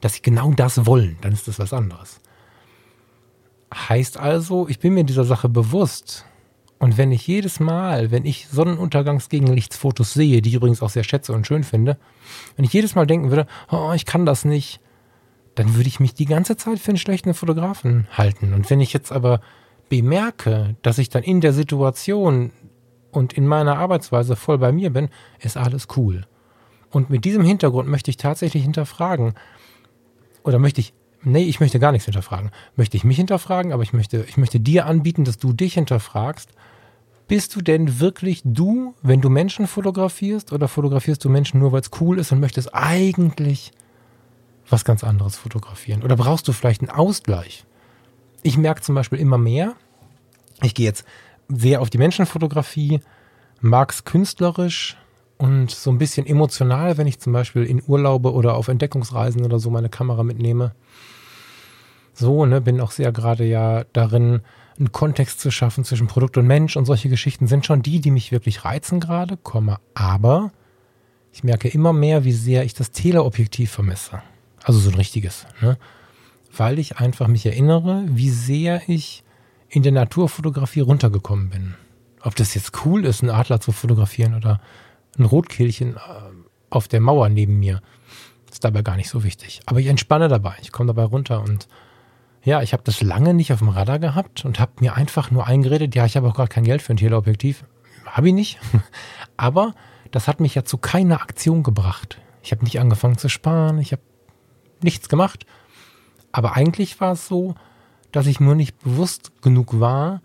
dass sie genau das wollen, dann ist das was anderes. Heißt also, ich bin mir dieser Sache bewusst. Und wenn ich jedes Mal, wenn ich Sonnenuntergangsgegenlichtsfotos sehe, die ich übrigens auch sehr schätze und schön finde, wenn ich jedes Mal denken würde, oh, ich kann das nicht, dann würde ich mich die ganze Zeit für einen schlechten Fotografen halten. Und wenn ich jetzt aber bemerke, dass ich dann in der Situation und in meiner Arbeitsweise voll bei mir bin, ist alles cool. Und mit diesem Hintergrund möchte ich tatsächlich hinterfragen, oder möchte ich, nee, ich möchte gar nichts hinterfragen. Möchte ich mich hinterfragen, aber ich möchte, ich möchte dir anbieten, dass du dich hinterfragst. Bist du denn wirklich du, wenn du Menschen fotografierst, oder fotografierst du Menschen nur, weil es cool ist und möchtest eigentlich was ganz anderes fotografieren? Oder brauchst du vielleicht einen Ausgleich? Ich merke zum Beispiel immer mehr, ich gehe jetzt sehr auf die Menschenfotografie, mag es künstlerisch, und so ein bisschen emotional, wenn ich zum Beispiel in Urlaube oder auf Entdeckungsreisen oder so meine Kamera mitnehme. So, ne, bin auch sehr gerade ja darin, einen Kontext zu schaffen zwischen Produkt und Mensch und solche Geschichten sind schon die, die mich wirklich reizen gerade. Aber ich merke immer mehr, wie sehr ich das Teleobjektiv vermisse. Also so ein richtiges, ne? weil ich einfach mich erinnere, wie sehr ich in der Naturfotografie runtergekommen bin. Ob das jetzt cool ist, einen Adler zu fotografieren oder ein Rotkehlchen äh, auf der Mauer neben mir, ist dabei gar nicht so wichtig. Aber ich entspanne dabei, ich komme dabei runter und ja, ich habe das lange nicht auf dem Radar gehabt und habe mir einfach nur eingeredet, ja, ich habe auch gerade kein Geld für ein Teleobjektiv. Habe ich nicht. Aber das hat mich ja zu keiner Aktion gebracht. Ich habe nicht angefangen zu sparen, ich habe nichts gemacht. Aber eigentlich war es so, dass ich nur nicht bewusst genug war,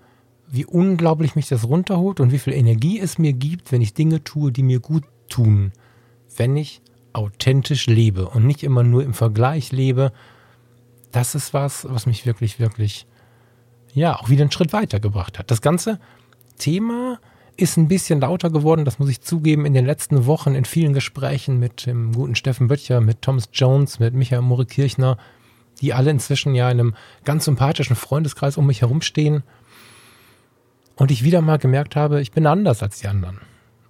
wie unglaublich mich das runterholt und wie viel Energie es mir gibt, wenn ich Dinge tue, die mir gut tun. Wenn ich authentisch lebe und nicht immer nur im Vergleich lebe. Das ist was, was mich wirklich, wirklich, ja, auch wieder einen Schritt weitergebracht hat. Das ganze Thema ist ein bisschen lauter geworden, das muss ich zugeben, in den letzten Wochen in vielen Gesprächen mit dem guten Steffen Böttcher, mit Thomas Jones, mit Michael Murre Kirchner, die alle inzwischen ja in einem ganz sympathischen Freundeskreis um mich herumstehen. Und ich wieder mal gemerkt habe, ich bin anders als die anderen.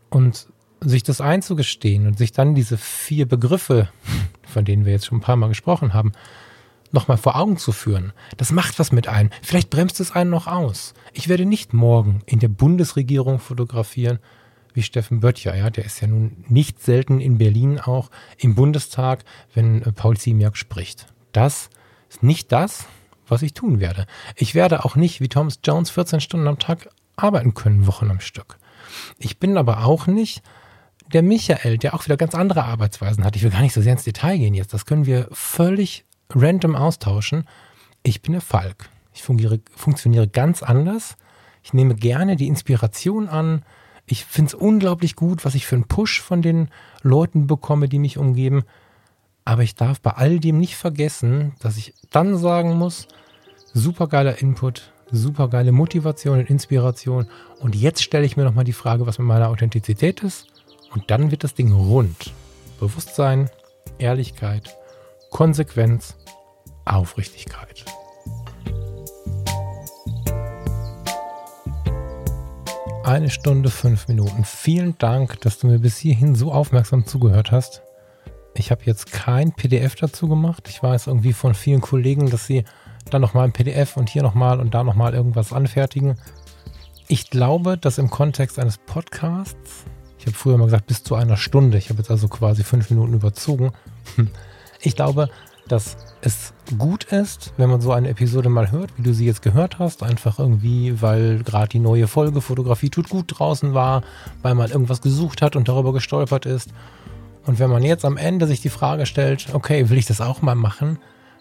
Und sich das einzugestehen und sich dann diese vier Begriffe, von denen wir jetzt schon ein paar Mal gesprochen haben, nochmal vor Augen zu führen, das macht was mit einem. Vielleicht bremst es einen noch aus. Ich werde nicht morgen in der Bundesregierung fotografieren, wie Steffen Böttcher, ja, der ist ja nun nicht selten in Berlin auch im Bundestag, wenn äh, Paul Ziemiak spricht. Das ist nicht das, was ich tun werde. Ich werde auch nicht wie Thomas Jones 14 Stunden am Tag arbeiten können, Wochen am Stück. Ich bin aber auch nicht der Michael, der auch wieder ganz andere Arbeitsweisen hat. Ich will gar nicht so sehr ins Detail gehen jetzt. Das können wir völlig random austauschen. Ich bin der Falk. Ich fungiere, funktioniere ganz anders. Ich nehme gerne die Inspiration an. Ich finde es unglaublich gut, was ich für einen Push von den Leuten bekomme, die mich umgeben. Aber ich darf bei all dem nicht vergessen, dass ich dann sagen muss, supergeiler Input, supergeile Motivation und Inspiration. Und jetzt stelle ich mir nochmal die Frage, was mit meiner Authentizität ist. Und dann wird das Ding rund. Bewusstsein, Ehrlichkeit, Konsequenz, Aufrichtigkeit. Eine Stunde, fünf Minuten. Vielen Dank, dass du mir bis hierhin so aufmerksam zugehört hast. Ich habe jetzt kein PDF dazu gemacht. Ich weiß irgendwie von vielen Kollegen, dass sie dann nochmal ein PDF und hier nochmal und da nochmal irgendwas anfertigen. Ich glaube, dass im Kontext eines Podcasts ich habe früher mal gesagt, bis zu einer Stunde. Ich habe jetzt also quasi fünf Minuten überzogen. Ich glaube, dass es gut ist, wenn man so eine Episode mal hört, wie du sie jetzt gehört hast. Einfach irgendwie, weil gerade die neue Folge Fotografie tut gut draußen war, weil man irgendwas gesucht hat und darüber gestolpert ist. Und wenn man jetzt am Ende sich die Frage stellt, okay, will ich das auch mal machen,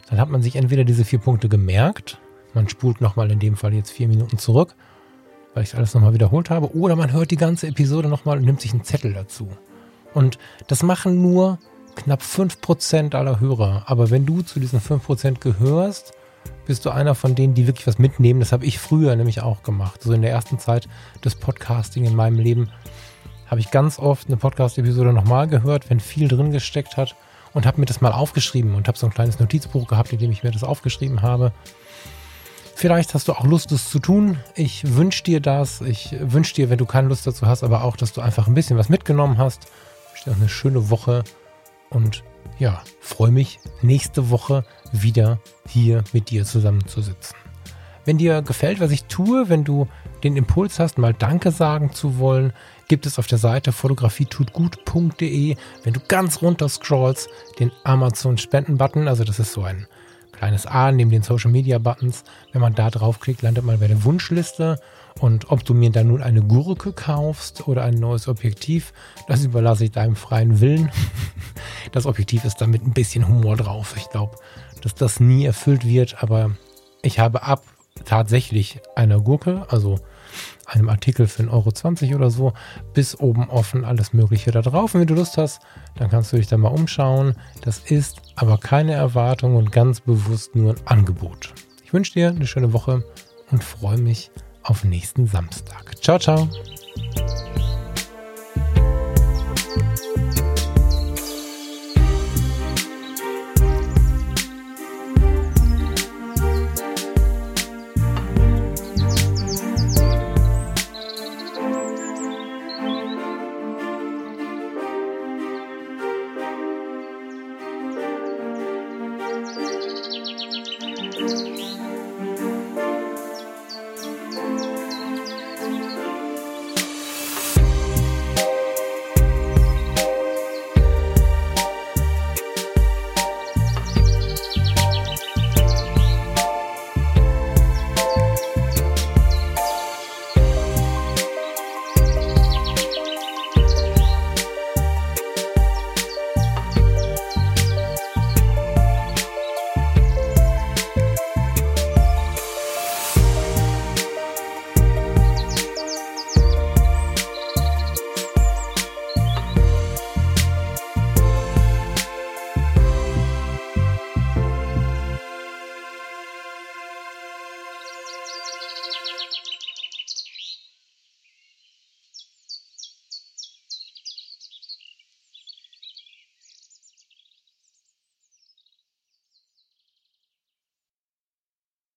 dann hat man sich entweder diese vier Punkte gemerkt, man spult nochmal in dem Fall jetzt vier Minuten zurück weil ich alles nochmal wiederholt habe. Oder man hört die ganze Episode nochmal und nimmt sich einen Zettel dazu. Und das machen nur knapp 5% aller Hörer. Aber wenn du zu diesen 5% gehörst, bist du einer von denen, die wirklich was mitnehmen. Das habe ich früher nämlich auch gemacht. So in der ersten Zeit des Podcasting in meinem Leben habe ich ganz oft eine Podcast-Episode nochmal gehört, wenn viel drin gesteckt hat und habe mir das mal aufgeschrieben und habe so ein kleines Notizbuch gehabt, in dem ich mir das aufgeschrieben habe. Vielleicht hast du auch Lust, das zu tun. Ich wünsche dir das. Ich wünsche dir, wenn du keine Lust dazu hast, aber auch, dass du einfach ein bisschen was mitgenommen hast. Ich wünsche dir eine schöne Woche und ja, freue mich, nächste Woche wieder hier mit dir zusammenzusitzen. Wenn dir gefällt, was ich tue, wenn du den Impuls hast, mal Danke sagen zu wollen, gibt es auf der Seite fotografietutgut.de, wenn du ganz runter scrollst, den Amazon Spenden-Button. Also das ist so ein kleines A neben den Social Media Buttons. Wenn man da draufklickt, landet man bei der Wunschliste. Und ob du mir dann nun eine Gurke kaufst oder ein neues Objektiv, das überlasse ich deinem freien Willen. Das Objektiv ist da mit ein bisschen Humor drauf. Ich glaube, dass das nie erfüllt wird, aber ich habe ab tatsächlich einer Gurke, also einem Artikel für 1,20 Euro oder so, bis oben offen alles Mögliche da drauf. Und wenn du Lust hast, dann kannst du dich da mal umschauen. Das ist aber keine Erwartung und ganz bewusst nur ein Angebot. Ich wünsche dir eine schöne Woche und freue mich auf nächsten Samstag. Ciao, ciao.